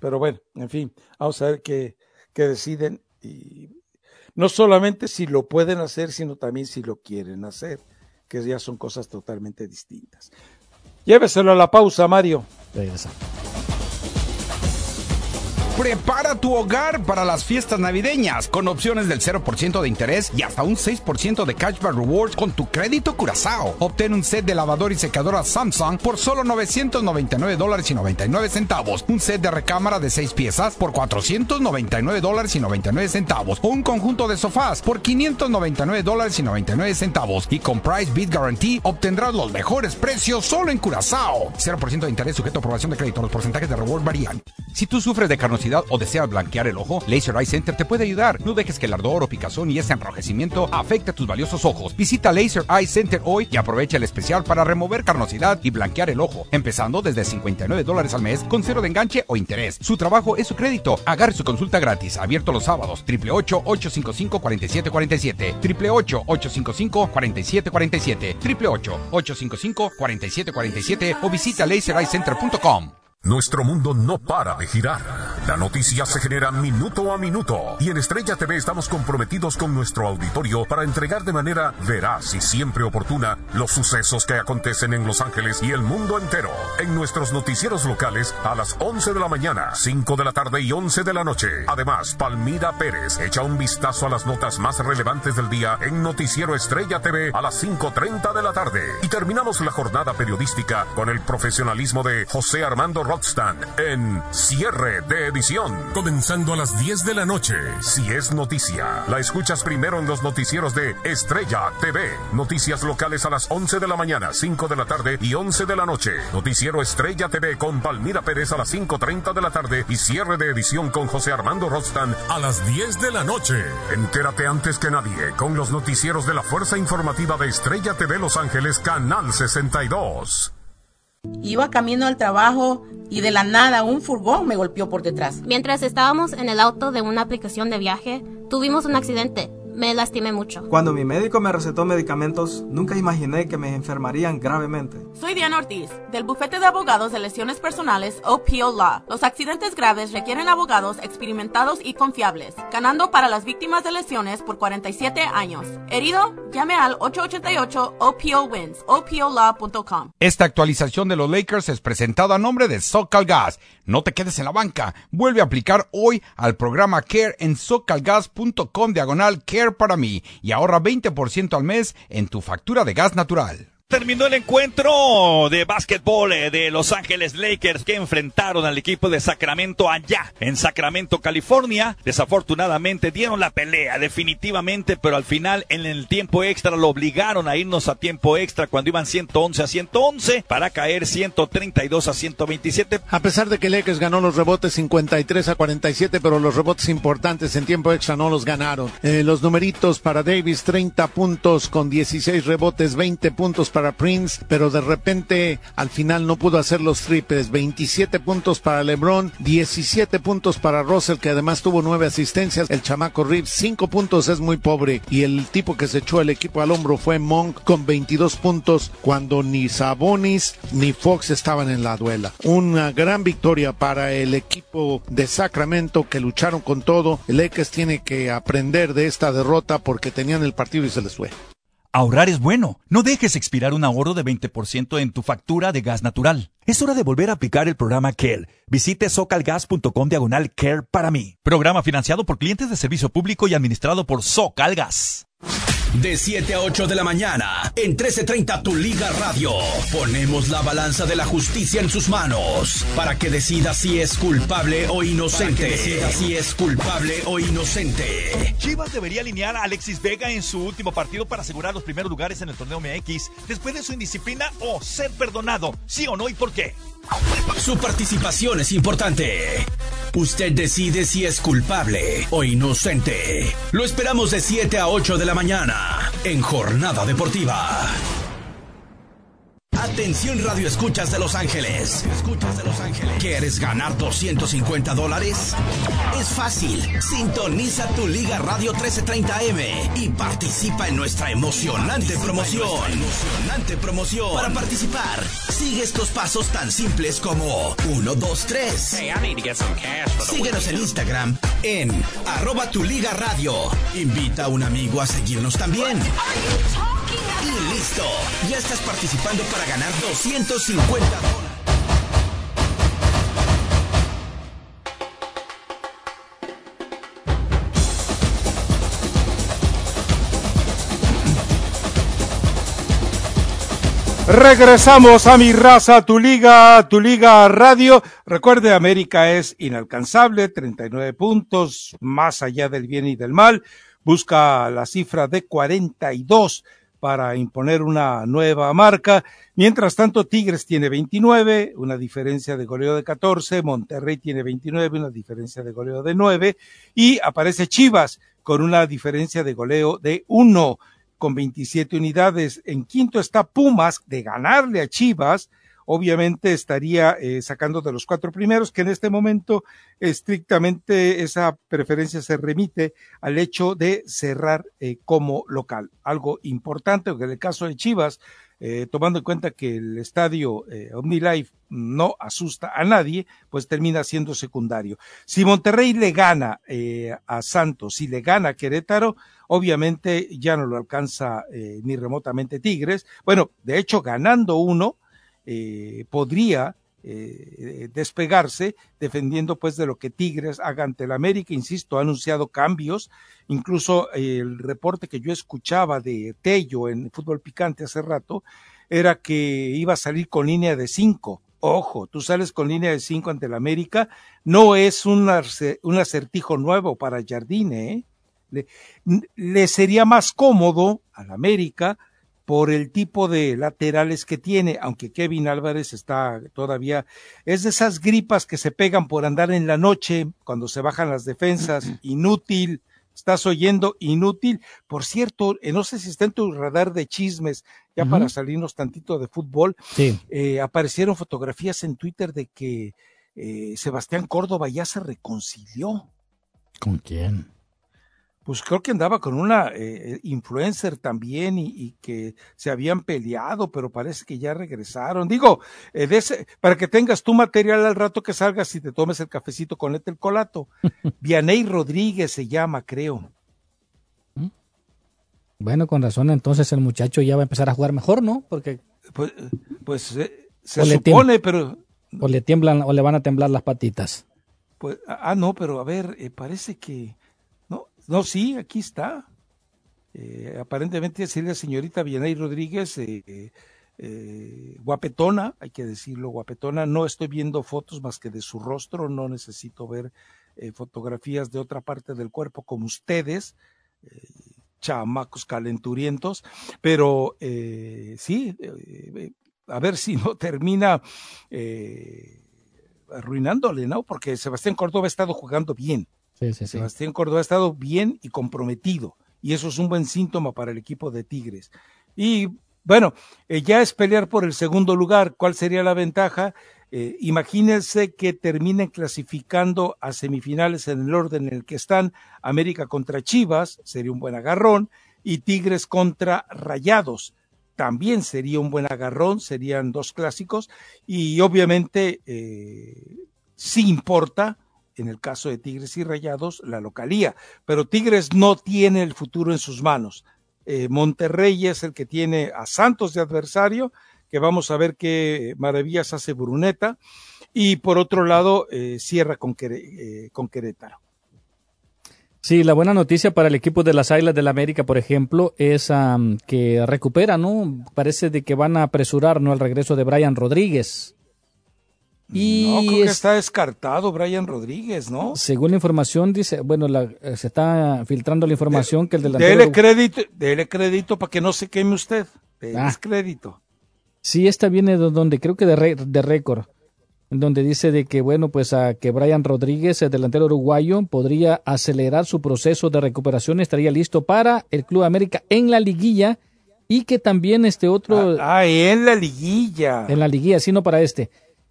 Pero bueno, en fin, vamos a ver qué, qué deciden y no solamente si lo pueden hacer, sino también si lo quieren hacer, que ya son cosas totalmente distintas. Lléveselo a la pausa, Mario. Prepara tu hogar para las fiestas navideñas con opciones del 0% de interés y hasta un 6% de cashback rewards con tu crédito Curazao. Obtén un set de lavador y secadora Samsung por solo 999 dólares y 99 centavos. Un set de recámara de 6 piezas por 499 dólares y 99 centavos. O un conjunto de sofás por 599 dólares y 99 centavos. Y con Price Beat Guarantee obtendrás los mejores precios solo en Curazao. 0% de interés sujeto a aprobación de crédito. Los porcentajes de reward varían. Si tú sufres de carnosidad o deseas blanquear el ojo, Laser Eye Center te puede ayudar. No dejes que el ardor o picazón y ese enrojecimiento afecte tus valiosos ojos. Visita Laser Eye Center hoy y aprovecha el especial para remover carnosidad y blanquear el ojo, empezando desde 59 dólares al mes con cero de enganche o interés. Su trabajo es su crédito. Agarre su consulta gratis, abierto los sábados. 888-855-4747. 888-855-4747. 888-855-4747 o visita lasereyecenter.com. Nuestro mundo no para de girar. La noticia se genera minuto a minuto y en Estrella TV estamos comprometidos con nuestro auditorio para entregar de manera veraz y siempre oportuna los sucesos que acontecen en Los Ángeles y el mundo entero. En nuestros noticieros locales a las 11 de la mañana, 5 de la tarde y 11 de la noche. Además, Palmira Pérez echa un vistazo a las notas más relevantes del día en Noticiero Estrella TV a las 5.30 de la tarde. Y terminamos la jornada periodística con el profesionalismo de José Armando en cierre de edición. Comenzando a las 10 de la noche. Si es noticia, la escuchas primero en los noticieros de Estrella TV. Noticias locales a las 11 de la mañana, 5 de la tarde y 11 de la noche. Noticiero Estrella TV con Palmira Pérez a las 5.30 de la tarde y cierre de edición con José Armando Rostand a las 10 de la noche. Entérate antes que nadie con los noticieros de la Fuerza Informativa de Estrella TV Los Ángeles, Canal 62. Iba camino al trabajo y de la nada un furgón me golpeó por detrás. Mientras estábamos en el auto de una aplicación de viaje, tuvimos un accidente me lastimé mucho. Cuando mi médico me recetó medicamentos, nunca imaginé que me enfermarían gravemente. Soy Diana Ortiz, del bufete de abogados de lesiones personales OPO Law. Los accidentes graves requieren abogados experimentados y confiables, ganando para las víctimas de lesiones por 47 años. Herido, llame al 888 OPO Wins, opolaw.com. Esta actualización de los Lakers es presentada a nombre de Socal Gas. No te quedes en la banca. Vuelve a aplicar hoy al programa Care en socalgas.com diagonal Care para mí y ahorra 20% al mes en tu factura de gas natural. Terminó el encuentro de básquetbol eh, de Los Ángeles Lakers que enfrentaron al equipo de Sacramento allá en Sacramento, California. Desafortunadamente dieron la pelea definitivamente, pero al final en el tiempo extra lo obligaron a irnos a tiempo extra cuando iban 111 a 111 para caer 132 a 127. A pesar de que Lakers ganó los rebotes 53 a 47, pero los rebotes importantes en tiempo extra no los ganaron. Eh, los numeritos para Davis 30 puntos con 16 rebotes, 20 puntos para Prince, pero de repente al final no pudo hacer los triples. 27 puntos para LeBron, 17 puntos para Russell, que además tuvo nueve asistencias. El chamaco Reeves, 5 puntos es muy pobre. Y el tipo que se echó el equipo al hombro fue Monk con 22 puntos cuando ni Sabonis ni Fox estaban en la duela. Una gran victoria para el equipo de Sacramento que lucharon con todo. El Lakers tiene que aprender de esta derrota porque tenían el partido y se les fue. Ahorrar es bueno. No dejes expirar un ahorro de 20% en tu factura de gas natural. Es hora de volver a aplicar el programa CARE. Visite socalgas.com diagonal CARE para mí. Programa financiado por clientes de servicio público y administrado por Socalgas. De 7 a 8 de la mañana, en 1330 Tu Liga Radio, ponemos la balanza de la justicia en sus manos para que decida si es culpable o inocente. Para que decida si es culpable o inocente. Chivas debería alinear a Alexis Vega en su último partido para asegurar los primeros lugares en el torneo MX después de su indisciplina o ser perdonado. ¿Sí o no y por qué? Su participación es importante. Usted decide si es culpable o inocente. Lo esperamos de 7 a 8 de la mañana en Jornada Deportiva. Atención Radio Escuchas de Los Ángeles. Escuchas de Los Ángeles. ¿Quieres ganar 250 dólares? Es fácil. Sintoniza tu Liga Radio 1330M y participa en nuestra emocionante promoción. Emocionante promoción. Para participar, sigue estos pasos tan simples como 1, 2, 3. Síguenos en Instagram en arroba tu Liga Radio. Invita a un amigo a seguirnos también. Y listo. Ya estás participando para ganar 250 dólares. Regresamos a mi raza, tu liga, tu liga radio. Recuerde, América es inalcanzable, 39 puntos, más allá del bien y del mal. Busca la cifra de 42 para imponer una nueva marca. Mientras tanto, Tigres tiene 29, una diferencia de goleo de 14, Monterrey tiene 29, una diferencia de goleo de 9, y aparece Chivas con una diferencia de goleo de 1 con 27 unidades. En quinto está Pumas de ganarle a Chivas. Obviamente estaría eh, sacando de los cuatro primeros, que en este momento estrictamente esa preferencia se remite al hecho de cerrar eh, como local. Algo importante, porque en el caso de Chivas, eh, tomando en cuenta que el estadio eh, OmniLife no asusta a nadie, pues termina siendo secundario. Si Monterrey le gana eh, a Santos, si le gana a Querétaro, obviamente ya no lo alcanza eh, ni remotamente Tigres. Bueno, de hecho, ganando uno, eh, podría eh, despegarse, defendiendo pues de lo que Tigres haga ante el América. Insisto, ha anunciado cambios. Incluso eh, el reporte que yo escuchaba de Tello en Fútbol Picante hace rato era que iba a salir con línea de cinco. Ojo, tú sales con línea de cinco ante el América, no es un, un acertijo nuevo para Jardine, ¿eh? le, le sería más cómodo al América por el tipo de laterales que tiene, aunque Kevin Álvarez está todavía, es de esas gripas que se pegan por andar en la noche, cuando se bajan las defensas, inútil, estás oyendo, inútil. Por cierto, eh, no sé si está en tu radar de chismes, ya uh -huh. para salirnos tantito de fútbol, sí. eh, aparecieron fotografías en Twitter de que eh, Sebastián Córdoba ya se reconcilió. ¿Con quién? Pues creo que andaba con una eh, influencer también y, y, que se habían peleado, pero parece que ya regresaron. Digo, eh, de ese, para que tengas tu material al rato que salgas y te tomes el cafecito con el colato. Vianey Rodríguez se llama, creo. Bueno, con razón, entonces el muchacho ya va a empezar a jugar mejor, ¿no? Porque pues, pues eh, se supone, pero o le tiemblan o le van a temblar las patitas. Pues ah no, pero a ver, parece que no, sí, aquí está. Eh, aparentemente es la señorita Vianey Rodríguez, eh, eh, guapetona, hay que decirlo, guapetona. No estoy viendo fotos más que de su rostro, no necesito ver eh, fotografías de otra parte del cuerpo como ustedes, eh, chamacos calenturientos, pero sí, a ver si no termina arruinándole, ¿no? Porque Sebastián Córdoba ha estado jugando bien. Sebastián Córdoba ha estado bien y comprometido, y eso es un buen síntoma para el equipo de Tigres. Y bueno, eh, ya es pelear por el segundo lugar. ¿Cuál sería la ventaja? Eh, imagínense que terminen clasificando a semifinales en el orden en el que están América contra Chivas, sería un buen agarrón, y Tigres contra Rayados. También sería un buen agarrón, serían dos clásicos, y obviamente eh, sí importa en el caso de Tigres y Rayados, la localía. Pero Tigres no tiene el futuro en sus manos. Eh, Monterrey es el que tiene a Santos de adversario, que vamos a ver qué maravillas hace Bruneta. Y por otro lado, eh, cierra con, eh, con Querétaro. Sí, la buena noticia para el equipo de las Águilas del la América, por ejemplo, es um, que recupera, ¿no? Parece de que van a apresurar, ¿no? El regreso de Brian Rodríguez. Y no, creo que está descartado Brian Rodríguez, ¿no? Según la información, dice, bueno, la, se está filtrando la información de, que el delantero... Dele crédito, dele crédito para que no se queme usted. Dele ah. crédito. Sí, esta viene de donde, creo que de, de récord. donde dice de que bueno pues a que Brian Rodríguez el delantero uruguayo podría acelerar su proceso de recuperación estaría listo para el Club América en la liguilla y que también este otro ah, ah en la liguilla en la liguilla sino para este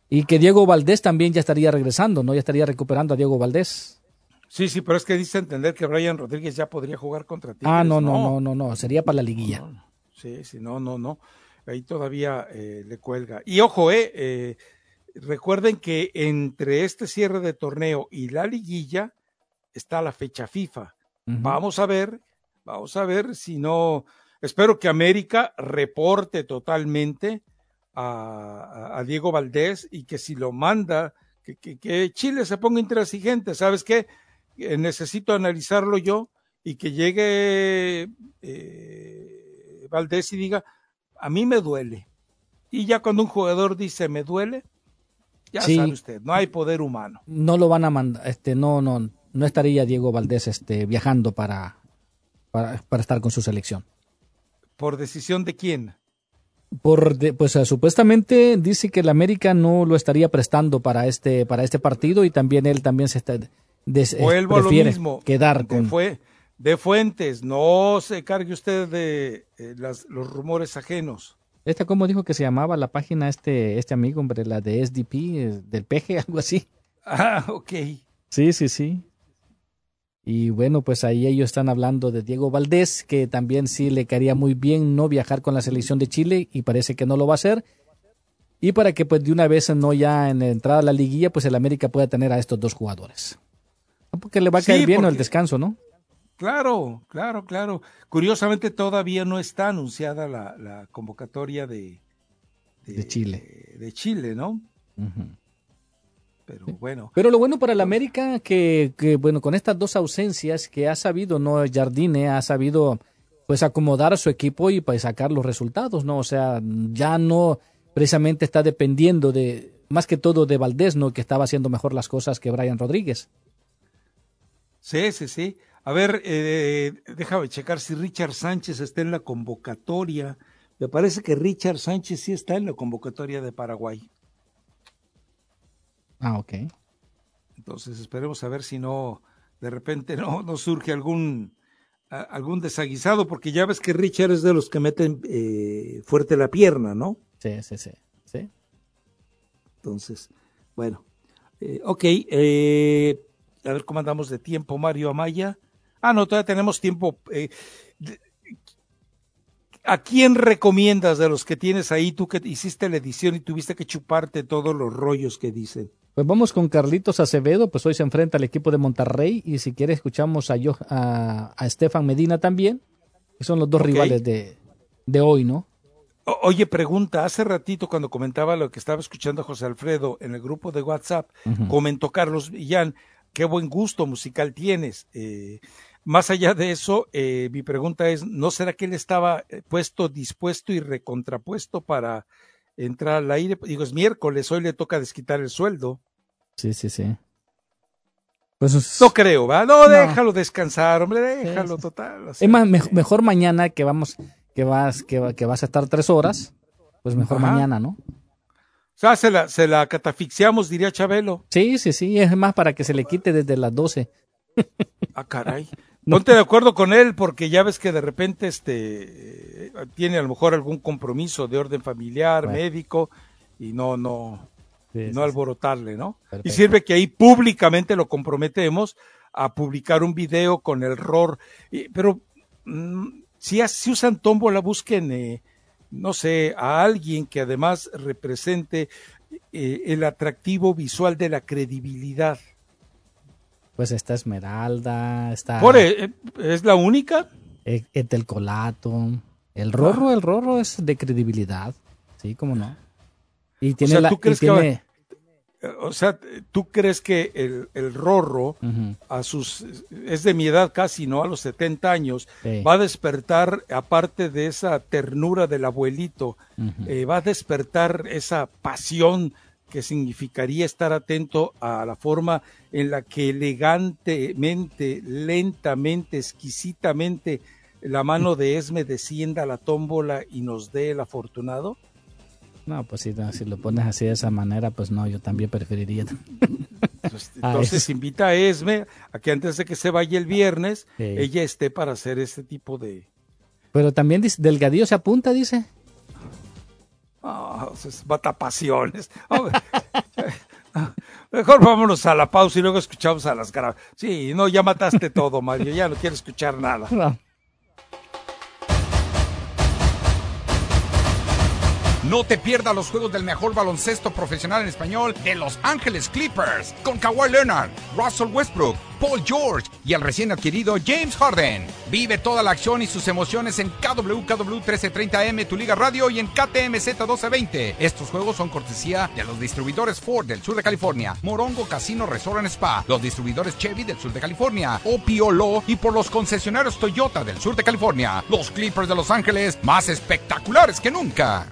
y que Diego Valdés también ya estaría regresando no ya estaría recuperando a Diego Valdés. Sí sí pero es que dice entender que Brian Rodríguez ya podría jugar contra ti ah no no no no no sería para la liguilla. Sí sí no no no. Ahí todavía eh, le cuelga. Y ojo eh, eh recuerden que entre este cierre de torneo y la liguilla está la fecha FIFA. Vamos a ver, vamos a ver si no, espero que América reporte totalmente a, Diego Valdés y que si lo manda, que, Chile se ponga intransigente, ¿sabes qué? Eh, necesito analizarlo yo y que llegue eh, Valdés y diga, a mí me duele. Y ya cuando un jugador dice me duele, ya sabe usted, no hay poder humano. No lo van a mandar, este, no, no, no estaría Diego Valdés este, viajando para, para, estar con su selección. ¿Por decisión de quién? Por pues eh, supuestamente dice que el América no lo estaría prestando para este para este partido y también él también se está des, Vuelvo a lo mismo. quedar con fue de fuentes, no se cargue usted de eh, las, los rumores ajenos. ¿Esta cómo dijo que se llamaba la página este, este amigo, hombre, la de SDP, eh, del PG, algo así? Ah, ok. Sí, sí, sí. Y bueno, pues ahí ellos están hablando de Diego Valdés, que también sí le caería muy bien no viajar con la selección de Chile y parece que no lo va a hacer. Y para que pues de una vez no ya en la entrada a la liguilla, pues el América pueda tener a estos dos jugadores. Porque le va a caer bien el descanso, ¿no? Claro, claro, claro. Curiosamente todavía no está anunciada la, convocatoria de, de, Chile. De, Chile, ¿no? Pero bueno. Pero lo bueno para el América que, que, bueno, con estas dos ausencias que ha sabido, ¿no? Jardine ha sabido pues acomodar a su equipo y pues sacar los resultados, ¿no? O sea, ya no precisamente está dependiendo de, más que todo de Valdés, ¿no? Que estaba haciendo mejor las cosas que Brian Rodríguez. Sí, sí, sí. A ver, eh, déjame checar si Richard Sánchez está en la convocatoria. Me parece que Richard Sánchez sí está en la convocatoria de Paraguay. Ah, ok. Entonces esperemos a ver si no, de repente no, no surge algún, algún desaguisado, porque ya ves que Richard es de los que meten eh, fuerte la pierna, ¿no? Sí, sí, sí. sí. Entonces, bueno. Eh, ok, eh, a ver cómo andamos de tiempo, Mario Amaya. Ah, no, todavía tenemos tiempo. ¿A quién recomiendas de los que tienes ahí, tú que hiciste la edición y tuviste que chuparte todos los rollos que dicen? Pues vamos con Carlitos Acevedo, pues hoy se enfrenta al equipo de Monterrey y si quieres escuchamos a, a, a Estefan Medina también, que son los dos rivales de, de hoy, ¿no? oye, pregunta, hace ratito cuando comentaba lo que estaba escuchando a José Alfredo en el grupo de WhatsApp, comentó Carlos Villán, qué buen gusto musical tienes. Eh, más allá de eso, eh, mi pregunta es, ¿no será que él estaba eh, puesto, dispuesto y recontrapuesto para entrar al aire? Digo, es miércoles, hoy le toca desquitar el sueldo. Sí, sí, sí. Pues no creo, ¿va? No, déjalo descansar, hombre, déjalo, total. es más, mejor mañana que vamos, que vas, que, vas a estar tres horas, pues mejor mañana, ¿no? O sea, se la, se la catafixiamos, diría Chabelo. Sí, sí, sí, es más para que se le quite desde las doce. Ah, caray. Ponte de acuerdo con él porque ya ves que de repente este tiene a lo mejor algún compromiso de orden familiar, médico y no no no alborotarle, ¿no? Y sirve que ahí públicamente lo comprometemos a publicar un video con el ROR, pero mm, si, si usan tómbola busquen eh, no sé, a alguien que además represente eh, el atractivo visual de la credibilidad pues está Esmeralda, está... Por, eh, ¿Es la única? E, el Colato. El Rorro, el Rorro es de credibilidad. Sí, cómo no. Y tiene o sea, la... ¿tú crees que o sea, ¿tú crees que el, el Rorro, a sus, es de mi edad casi, ¿no? A los 70 años, va a despertar, aparte de esa ternura del abuelito, eh, va a despertar esa pasión que significaría estar atento a la forma en la que elegantemente, lentamente, exquisitamente la mano de Esme descienda a la tómbola y nos dé el afortunado? No, pues si, si lo pones así de esa manera, pues no, yo también preferiría. Entonces, entonces invita a Esme a que antes de que se vaya el viernes, Sí. ella esté para hacer este tipo de... Pero también Delgadillo se apunta, dice. Ah, es matapasiones. Ah, Mejor vámonos a la pausa y luego escuchamos a las graves. Sí, no, ya mataste todo, Mario. Ya no quiero escuchar nada. te pierdas los juegos del mejor baloncesto profesional en español de Los Ángeles Clippers con Kawhi Leonard, Russell Westbrook, Paul George y el recién adquirido James Harden. Vive toda la acción y sus emociones en KWKW 1330M, tu liga radio y en KTMZ 1220. Estos juegos son cortesía de los distribuidores Ford del sur de California, Morongo Casino Resort and Spa, los distribuidores Chevy del sur de California, Opiolo y por los concesionarios Toyota del sur de California. Los Clippers de Los Ángeles más espectaculares que nunca.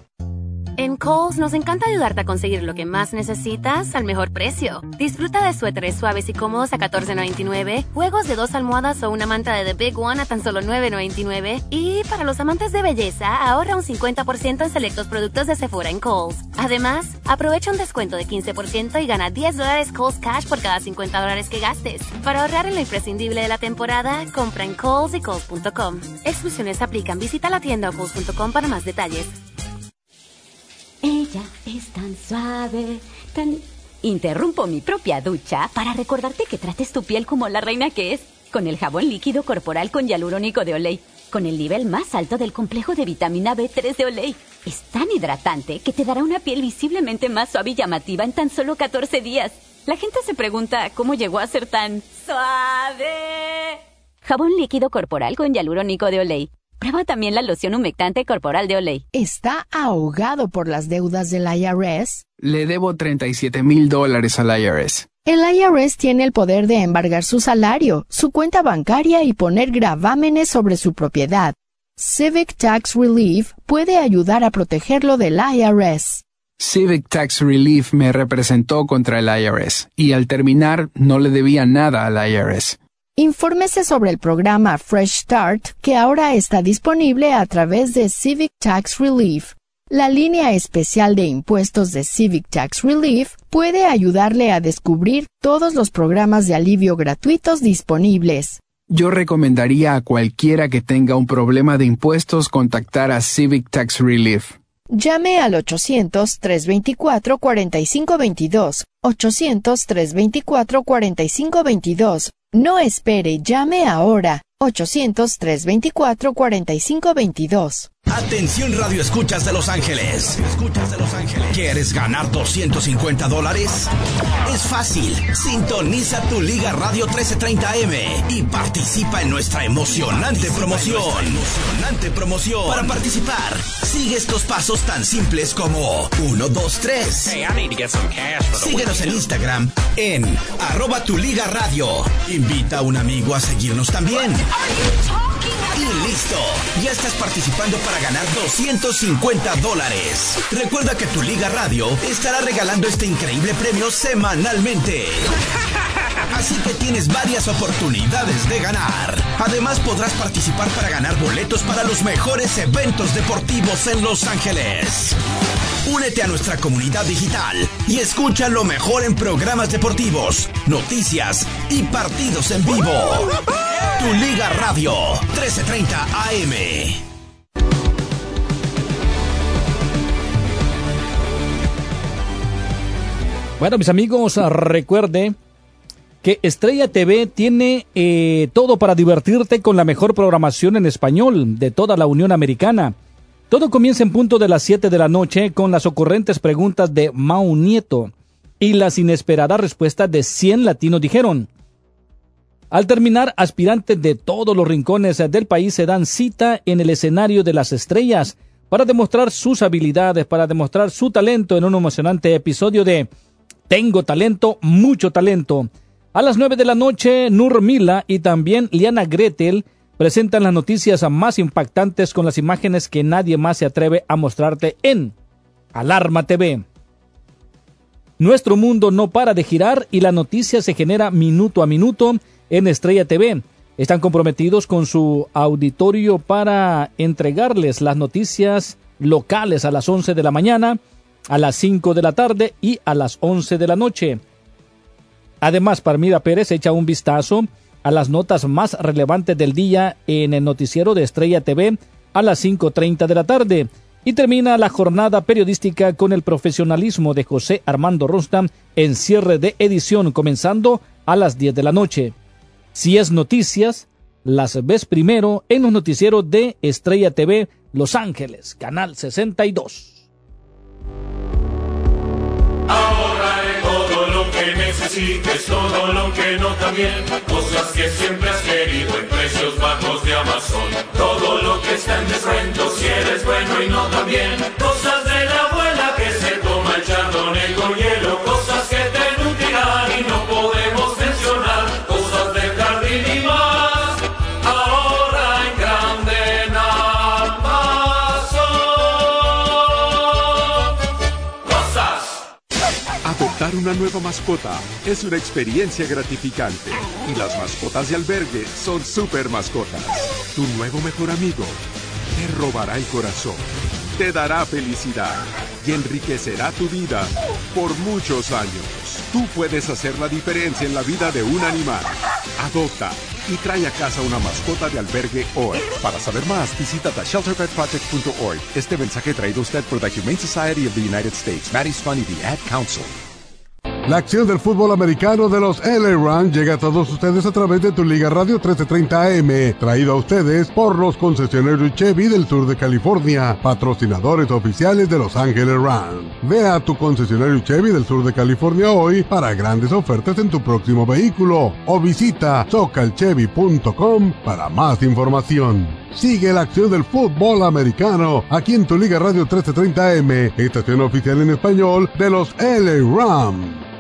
En Kohl's nos encanta ayudarte a conseguir lo que más necesitas al mejor precio. Disfruta de suéteres suaves y cómodos a $14.99, juegos de dos almohadas o una manta de The Big One a tan solo $9.99 y para los amantes de belleza ahorra un 50% en selectos productos de Sephora en Kohl's. Además, aprovecha un descuento de 15% y gana 10 dólares Kohl's Cash por cada 50 dólares que gastes. Para ahorrar en lo imprescindible de la temporada, compra en Kohl's y Kohl's.com. Exclusiones aplican. Visita la tienda o Kohl's.com para más detalles. Ella es tan suave, tan... Interrumpo mi propia ducha para recordarte que trates tu piel como la reina que es, con el jabón líquido corporal con hialurónico de Olay, con el nivel más alto del complejo de vitamina B3 de Olay. Es tan hidratante que te dará una piel visiblemente más suave y llamativa en tan solo 14 días. La gente se pregunta cómo llegó a ser tan suave. Jabón líquido corporal con hialurónico de Olay. Prueba también la loción humectante corporal de Olay. ¿Está ahogado por las deudas del IRS? Le debo 37 mil dólares al IRS. El IRS tiene el poder de embargar su salario, su cuenta bancaria y poner gravámenes sobre su propiedad. Civic Tax Relief puede ayudar a protegerlo del IRS. Civic Tax Relief me representó contra el IRS y al terminar no le debía nada al IRS. Infórmese sobre el programa Fresh Start que ahora está disponible a través de Civic Tax Relief. La línea especial de impuestos de Civic Tax Relief puede ayudarle a descubrir todos los programas de alivio gratuitos disponibles. Yo recomendaría a cualquiera que tenga un problema de impuestos contactar a Civic Tax Relief. Llame al 800-324-4522. 800-324-4522. No espere, llame ahora. 800-324-4522. Atención Radio Escuchas de Los Ángeles. Escuchas de Los Ángeles. ¿Quieres ganar 250 dólares? Es fácil. Sintoniza tu Liga Radio 1330M y participa en nuestra emocionante promoción. Emocionante promoción. Para participar, sigue estos pasos tan simples como 1, 2, 3. Síguenos en Instagram en arroba tu Liga Radio. Invita a un amigo a seguirnos también. Y listo, ya estás participando para ganar 250 dólares. Recuerda que tu Liga Radio estará regalando este increíble premio semanalmente. Así que tienes varias oportunidades de ganar. Además podrás participar para ganar boletos para los mejores eventos deportivos en Los Ángeles. Únete a nuestra comunidad digital y escucha lo mejor en programas deportivos, noticias y partidos en vivo. Tu Liga Radio 1330 AM. Bueno, mis amigos, recuerde que Estrella TV tiene eh, todo para divertirte con la mejor programación en español de toda la Unión Americana. Todo comienza en punto de las 7 de la noche con las ocurrentes preguntas de Mau Nieto y las inesperadas respuestas de 100 latinos dijeron. Al terminar, aspirantes de todos los rincones del país se dan cita en el escenario de las estrellas para demostrar sus habilidades, para demostrar su talento en un emocionante episodio de Tengo talento, mucho talento. A las 9 de la noche, Nur Mila y también Liana Gretel presentan las noticias más impactantes con las imágenes que nadie más se atreve a mostrarte en Alarma TV. Nuestro mundo no para de girar y la noticia se genera minuto a minuto en Estrella TV. Están comprometidos con su auditorio para entregarles las noticias locales a las 11 de la mañana, a las 5 de la tarde y a las 11 de la noche. Además, Parmida Pérez echa un vistazo a las notas más relevantes del día en el noticiero de Estrella TV a las 5.30 de la tarde. Y termina la jornada periodística con el profesionalismo de José Armando Rostam en cierre de edición comenzando a las 10 de la noche. Si es noticias, las ves primero en los noticieros de Estrella TV Los Ángeles, Canal 62. Ahorra en todo lo que necesites, todo lo que no también. Cosas que siempre has querido en precios bajos de Amazon. Todo lo que está en descuento, si eres bueno y no también. Cosas de la abuela que se toma el chardonnay con hielo. Cosas que te nutrirán y no podemos Una nueva mascota es una experiencia gratificante y las mascotas de albergue son super mascotas. Tu nuevo mejor amigo te robará el corazón, te dará felicidad y enriquecerá tu vida por muchos años. Tú puedes hacer la diferencia en la vida de un animal. Adopta y trae a casa una mascota de albergue hoy. Para saber más, visita theshelterpetproject.org. Este mensaje traído usted por the Humane Society of the United States, Maddie's Fund the Ad Council. La acción del fútbol americano de los LA Rams llega a todos ustedes a través de tu Liga Radio 1330 AM, traído a ustedes por los concesionarios Chevy del sur de California, patrocinadores oficiales de Los Ángeles Rams. Ve a tu concesionario Chevy del sur de California hoy para grandes ofertas en tu próximo vehículo o visita socalchevy.com para más información. Sigue la acción del fútbol americano aquí en tu Liga Radio 1330 AM, estación oficial en español de los LA Rams.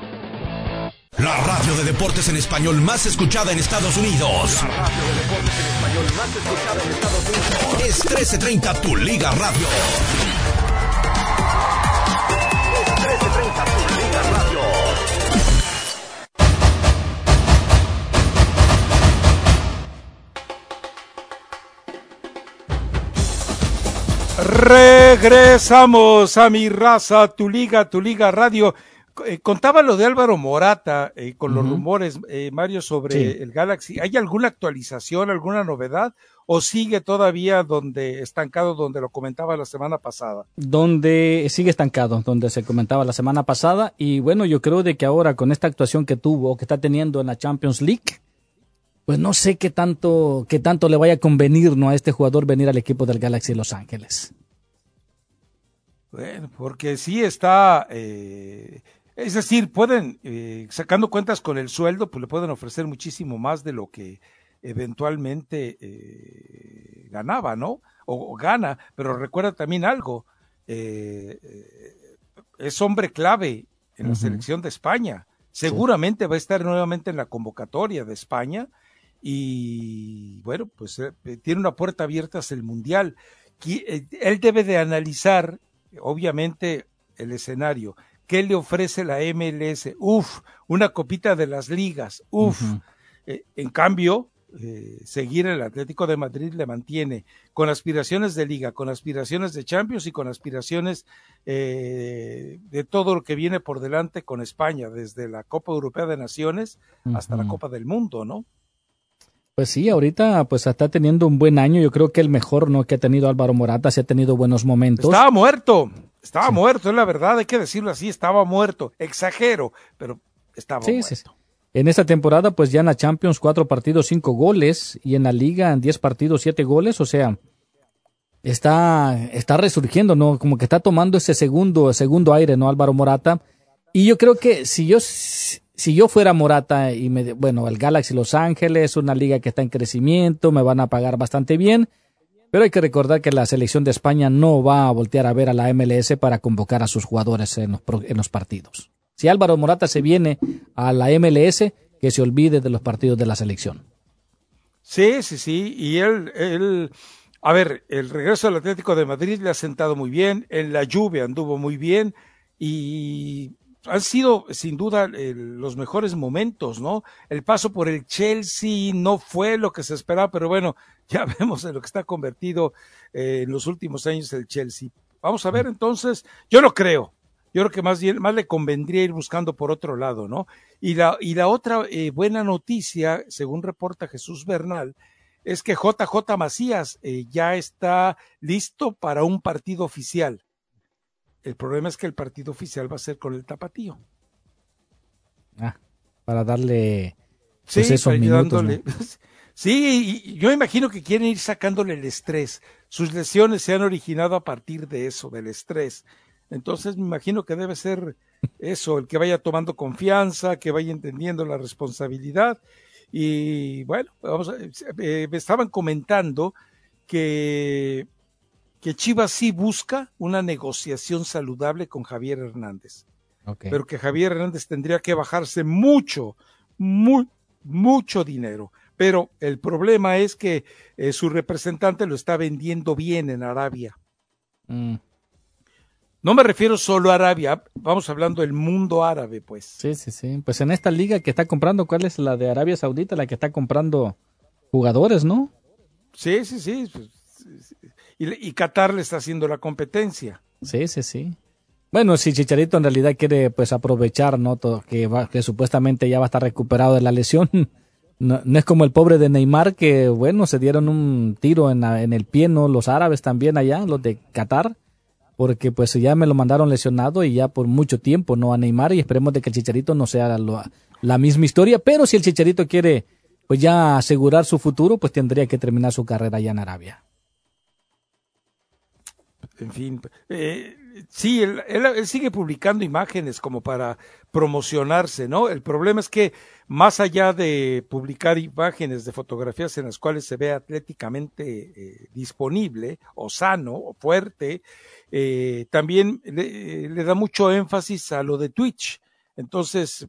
La radio de deportes en español más escuchada en Estados Unidos. La radio de deportes en español más escuchada en Estados Unidos. Es 1330 Tu Liga Radio. 1330 Tu Liga Radio. Regresamos a mi raza, tu liga, tu liga radio. Eh, contaba lo de Álvaro Morata eh, con los rumores, eh, Mario, sobre Sí. el Galaxy. ¿Hay alguna actualización, alguna novedad? ¿O sigue todavía donde estancado, donde lo comentaba la semana pasada? donde sigue estancado, donde se comentaba la semana pasada. Y bueno, yo creo de que ahora con esta actuación que tuvo, que está teniendo en la Champions League, pues no sé qué tanto, qué tanto le vaya a convenir ¿no? a este jugador venir al equipo del Galaxy de Los Ángeles. Bueno, porque sí está, eh, es decir, pueden, eh, sacando cuentas con el sueldo, pues le pueden ofrecer muchísimo más de lo que eventualmente eh, ganaba, ¿no? O, o gana, pero recuerda también algo, eh, eh, es hombre clave en la selección de España. Seguramente va a estar nuevamente en la convocatoria de España y bueno, pues eh, tiene una puerta abierta hacia el Mundial. Eh, Él debe de analizar, obviamente, el escenario. ¿Qué le ofrece la MLS? Uf, una copita de las ligas. Uf. Eh, en cambio, eh, seguir el Atlético de Madrid le mantiene con aspiraciones de liga, con aspiraciones de Champions y con aspiraciones eh, de todo lo que viene por delante con España, desde la Copa Europea de Naciones hasta la. Copa del Mundo, ¿no? Pues sí, ahorita pues está teniendo un buen año. Yo creo que el mejor no que ha tenido Álvaro Morata, se ha tenido buenos momentos. Estaba muerto, estaba muerto, es la verdad, hay que decirlo así, estaba muerto, exagero, pero estaba Sí, muerto. sí. En esta temporada, pues ya en la Champions, cuatro partidos, cinco goles. Y en la Liga, en diez partidos, siete goles. O sea, está, está resurgiendo, ¿no? Como que está tomando ese segundo, segundo aire, ¿no? Álvaro Morata. Y yo creo que si yo, si yo fuera Morata y me, bueno, el Galaxy Los Ángeles, una liga que está en crecimiento, me van a pagar bastante bien. Pero hay que recordar que la selección de España no va a voltear a ver a la MLS para convocar a sus jugadores en los, en los partidos. Si Álvaro Morata se viene a la MLS, que se olvide de los partidos de la selección. Sí, sí, sí, y él, él, a ver, el regreso al Atlético de Madrid le ha sentado muy bien, en la lluvia anduvo muy bien y han sido sin duda el- los mejores momentos, ¿no? El paso por el Chelsea no fue lo que se esperaba, pero bueno, ya vemos en lo que está convertido eh, en los últimos años el Chelsea. Vamos a ver entonces, yo no creo, Yo creo que más bien, más le convendría ir buscando por otro lado, ¿no? Y la, y la otra eh, buena noticia, según reporta Jesús Bernal, es que JJ Macías eh, ya está listo para un partido oficial. El problema es que el partido oficial va a ser con el tapatío. Ah, para darle Sí, pues, esos minutos, dándole- ¿no? sí, y yo imagino que quieren ir sacándole el estrés. Sus lesiones se han originado a partir de eso, del estrés. Entonces me imagino que debe ser eso, el que vaya tomando confianza, que vaya entendiendo la responsabilidad. Y bueno, vamos a- eh, me estaban comentando que, que Chivas sí busca una negociación saludable con Javier Hernández pero que Javier Hernández tendría que bajarse mucho, muy, mucho dinero. Pero el problema es que eh, su representante lo está vendiendo bien en Arabia. Mm, No me refiero solo a Arabia, vamos hablando del mundo árabe, pues. sí, sí, sí. Pues en esta liga que está comprando, ¿cuál es la de Arabia Saudita? La que está comprando jugadores, ¿no? Sí, sí, sí. Y, y Qatar le está haciendo la competencia. Sí, sí, sí. Bueno, si Chicharito en realidad quiere pues aprovechar, ¿no? Que, va, que supuestamente ya va a estar recuperado de la lesión. No, no es como el pobre de Neymar que, bueno, se dieron un tiro en, la- en el pie, ¿no? Los árabes también allá, los de Qatar, porque pues ya me lo mandaron lesionado y ya por mucho tiempo, ¿no? A Neymar y esperemos de que el Chicharito no sea la misma historia, pero si el Chicharito quiere pues ya asegurar su futuro, pues tendría que terminar su carrera allá en Arabia. En fin, eh, sí, él, él- sigue publicando imágenes como para promocionarse, ¿no? El problema es que más allá de publicar imágenes de fotografías en las cuales se ve atléticamente eh, disponible o sano o fuerte, eh, también le, le da mucho énfasis a lo de Twitch. Entonces,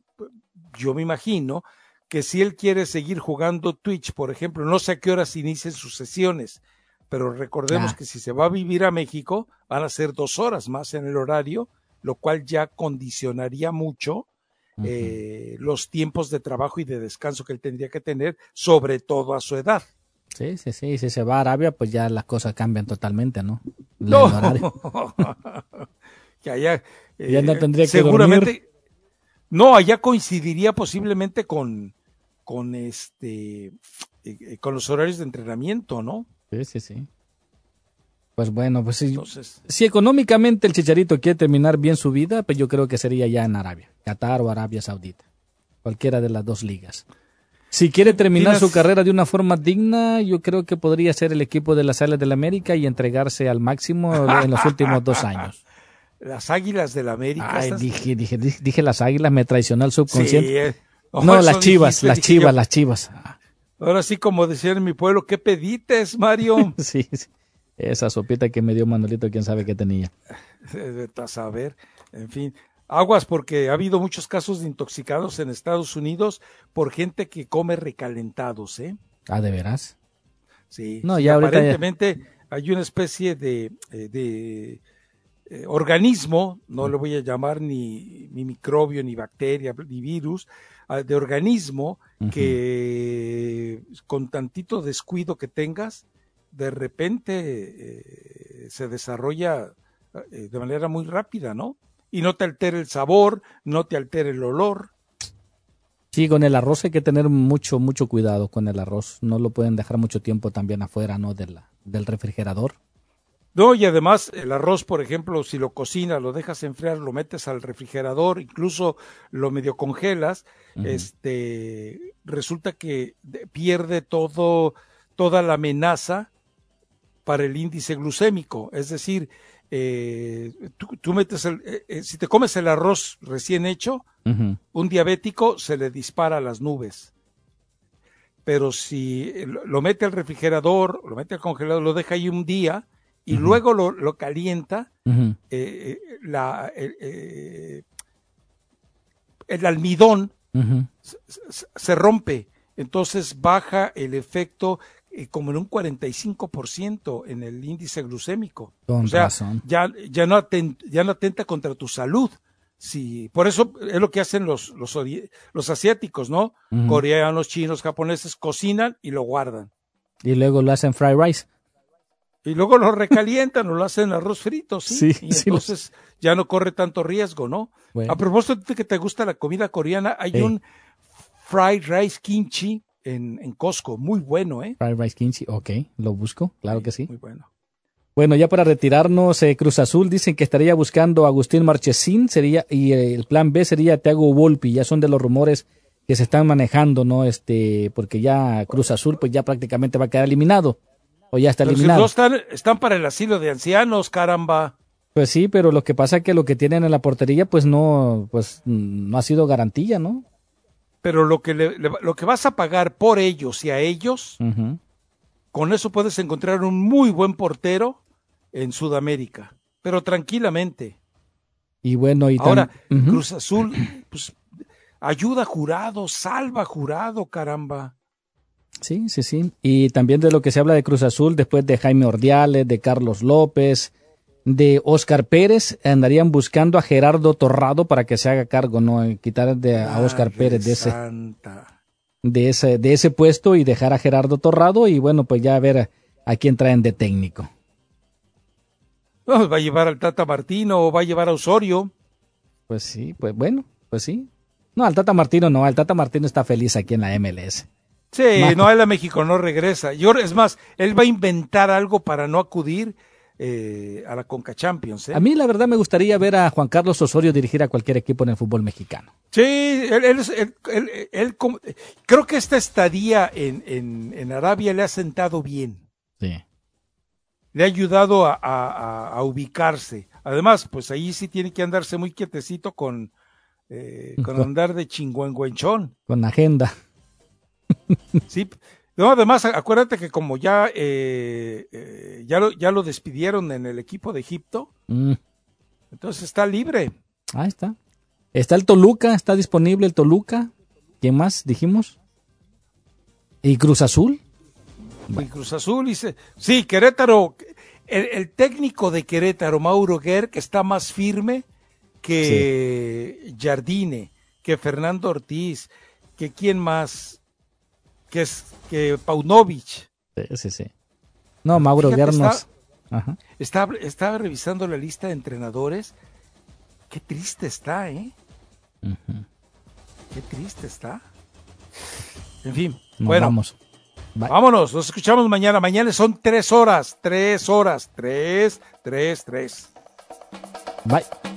yo me imagino que si él quiere seguir jugando Twitch, por ejemplo, no sé a qué horas inicien sus sesiones, pero recordemos Ah. que si se va a vivir a México, van a ser dos horas más en el horario, lo cual ya condicionaría mucho eh, los tiempos de trabajo y de descanso que él tendría que tener, sobre todo a su edad. Sí, sí, sí. Si se va a Arabia, pues ya las cosas cambian totalmente, ¿no? El No, que allá Ya no eh, tendría que seguramente dormir. no allá coincidiría posiblemente con con este eh, eh, con los horarios de entrenamiento, ¿no? Sí, sí, sí. Pues bueno, pues si, Entonces, si económicamente el Chicharito quiere terminar bien su vida, pues yo creo que sería ya en Arabia, Qatar o Arabia Saudita, cualquiera de las dos ligas. Si quiere terminar su carrera de una forma digna, yo creo que podría ser el equipo de las Águilas del América y entregarse al máximo en los últimos dos años. las Águilas del América. Ay, estas- dije, dije, dije, dije las Águilas, me traicionó el subconsciente. Sí, eh. No, las Chivas, dijiste, las. Chivas, las Chivas. Ahora sí, como decían en mi pueblo, ¿qué pedites, Mario? sí, sí. Esa sopita que me dio Manolito, quién sabe qué tenía. A saber. En fin, aguas porque ha habido muchos casos de intoxicados en Estados Unidos por gente que come recalentados, ¿eh? Ah, ¿de veras? Sí. No, ya- aparentemente hay una especie de, eh, de eh, organismo, no le voy a llamar ni, ni microbio, ni bacteria, ni virus, ah, de organismo que con tantito descuido que tengas, de repente eh, se desarrolla eh, de manera muy rápida, ¿no? Y no te altera el sabor, no te altera el olor. Sí, con el arroz hay que tener mucho, mucho cuidado con el arroz. No lo pueden dejar mucho tiempo también afuera, ¿no? De la- del refrigerador. No, y además el arroz, por ejemplo, si lo cocinas, lo dejas enfriar, lo metes al refrigerador, incluso lo medio congelas, este, resulta que de- pierde todo, toda la amenaza para el índice glucémico. Es decir, eh, tú, tú metes el, eh, eh, si te comes el arroz recién hecho, un diabético se le dispara a las nubes. Pero si lo lo mete al refrigerador, lo mete al congelador, lo deja ahí un día y luego lo, lo calienta, eh, eh, la, el, eh, el almidón se, se- se rompe. Entonces baja el efecto eh, como en un 45% en el índice glucémico. O sea, razón. ya, ya, no aten- ya no atenta contra tu salud. Sí, por eso es lo que hacen los, los, los asiáticos, ¿no? Coreanos, chinos, japoneses, cocinan y lo guardan. Y luego lo hacen fried rice. Y luego lo recalientan o lo hacen arroz frito, ¿sí? Sí, y sí, entonces ya no corre tanto riesgo, ¿no? Bueno. A propósito de que te gusta la comida coreana, hay un fried rice kimchi en, en Costco, muy bueno, ¿eh? Fried Rice Kimchi, ok, lo busco, claro que sí. Muy bueno. Bueno, ya para retirarnos, eh, Cruz Azul dicen que estaría buscando a Agustín Marchesín sería, y eh, el plan B sería Thiago Volpi, ya son de los rumores que se están manejando, ¿no? Este, porque ya Cruz Azul pues ya prácticamente va a quedar eliminado, o ya está Pero si eliminado. no están, están para el asilo de ancianos, caramba. Pues sí, pero lo que pasa es que lo que tienen en la portería pues no, pues no ha sido garantía, ¿no? Pero lo que, le- le- lo que vas a pagar por ellos y a ellos, con eso puedes encontrar un muy buen portero en Sudamérica. Pero tranquilamente. Y bueno, y Ahora. Cruz Azul, pues, ayuda jurado, salva jurado, caramba. Sí, sí, sí. Y también de lo que se habla de Cruz Azul, después de Jaime Ordiales, de Carlos López, de Oscar Pérez, andarían buscando a Gerardo Torrado para que se haga cargo, ¿no? Eh, Quitar de, a Oscar Madre Pérez de ese, de ese, de ese puesto y dejar a Gerardo Torrado y bueno, pues ya a ver a, a quién traen de técnico. No, va a llevar al Tata Martino o va a llevar a Osorio. Pues sí, pues bueno, pues sí. No, al Tata Martino no, al Tata Martino está feliz aquí en la MLS. Sí, no, él a México no regresa. Yo, es más, él va a inventar algo para no acudir eh, a la Conca Champions. ¿eh? A mí la verdad me gustaría ver a Juan Carlos Osorio dirigir a cualquier equipo en el fútbol mexicano. Sí, él, él él- él- creo que esta estadía en, en, en Arabia le ha sentado bien. Sí. Le ha ayudado a, a- a- a ubicarse. Además, pues ahí sí tiene que andarse muy quietecito con, eh, con Con- andar de chingüengüenchón. Con agenda. Sí. No, además, acuérdate que como ya, eh, eh, ya, lo, ya lo despidieron en el equipo de Egipto, Mm. entonces está libre. Ahí está. Está el Toluca, está disponible el Toluca. ¿Quién más dijimos? ¿Y Cruz Azul? Y Cruz Azul dice, sí, Querétaro, el, el técnico de Querétaro, Mauro Guerr, que está más firme que Jardine, que Fernando Ortiz, que quién más, que es que Paunovic. Sí, sí, sí. No, Mauro Fíjate, está-. Estaba, estaba revisando la lista de entrenadores. Qué triste está, ¿eh? Qué triste está. En fin, Nos bueno, vamos. Bye. vámonos, nos escuchamos mañana. Mañana son tres horas, tres horas, tres, tres, tres. Bye.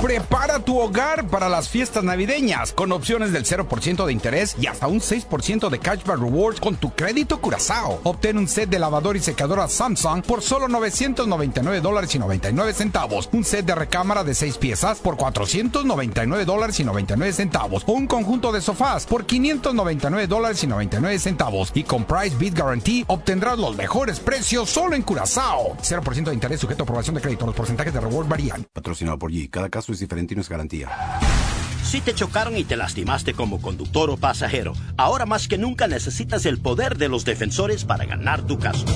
Prepara tu hogar para las fiestas navideñas con opciones del 0% de interés y hasta un 6% de cashback rewards con tu crédito Curazao. Obtén un set de lavador y secadora Samsung por solo 999 dólares y 99 centavos. Un set de recámara de 6 piezas por 499 dólares y 99 centavos. O un conjunto de sofás por 599 dólares y 99 centavos. Y con Price Beat Guarantee obtendrás los mejores precios solo en Curazao. 0% de interés sujeto a aprobación de crédito. Los porcentajes de reward varían. Patrocinado por G. Cada caso y. Si te chocaron y te lastimaste como conductor o pasajero, ahora más que nunca necesitas el poder de los defensores para ganar tu caso.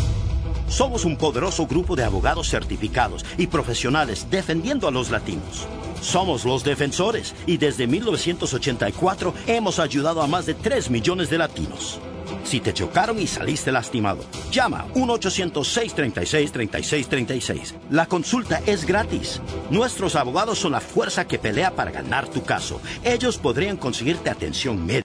Somos un poderoso grupo de abogados certificados y profesionales defendiendo a los latinos. Somos los defensores y desde 1984 hemos ayudado a más de 3 millones de latinos. Si te chocaron y saliste lastimado, llama 1-800-636-3636. La consulta es gratis. Nuestros abogados son la fuerza que pelea para ganar tu caso. Ellos podrían conseguirte atención médica.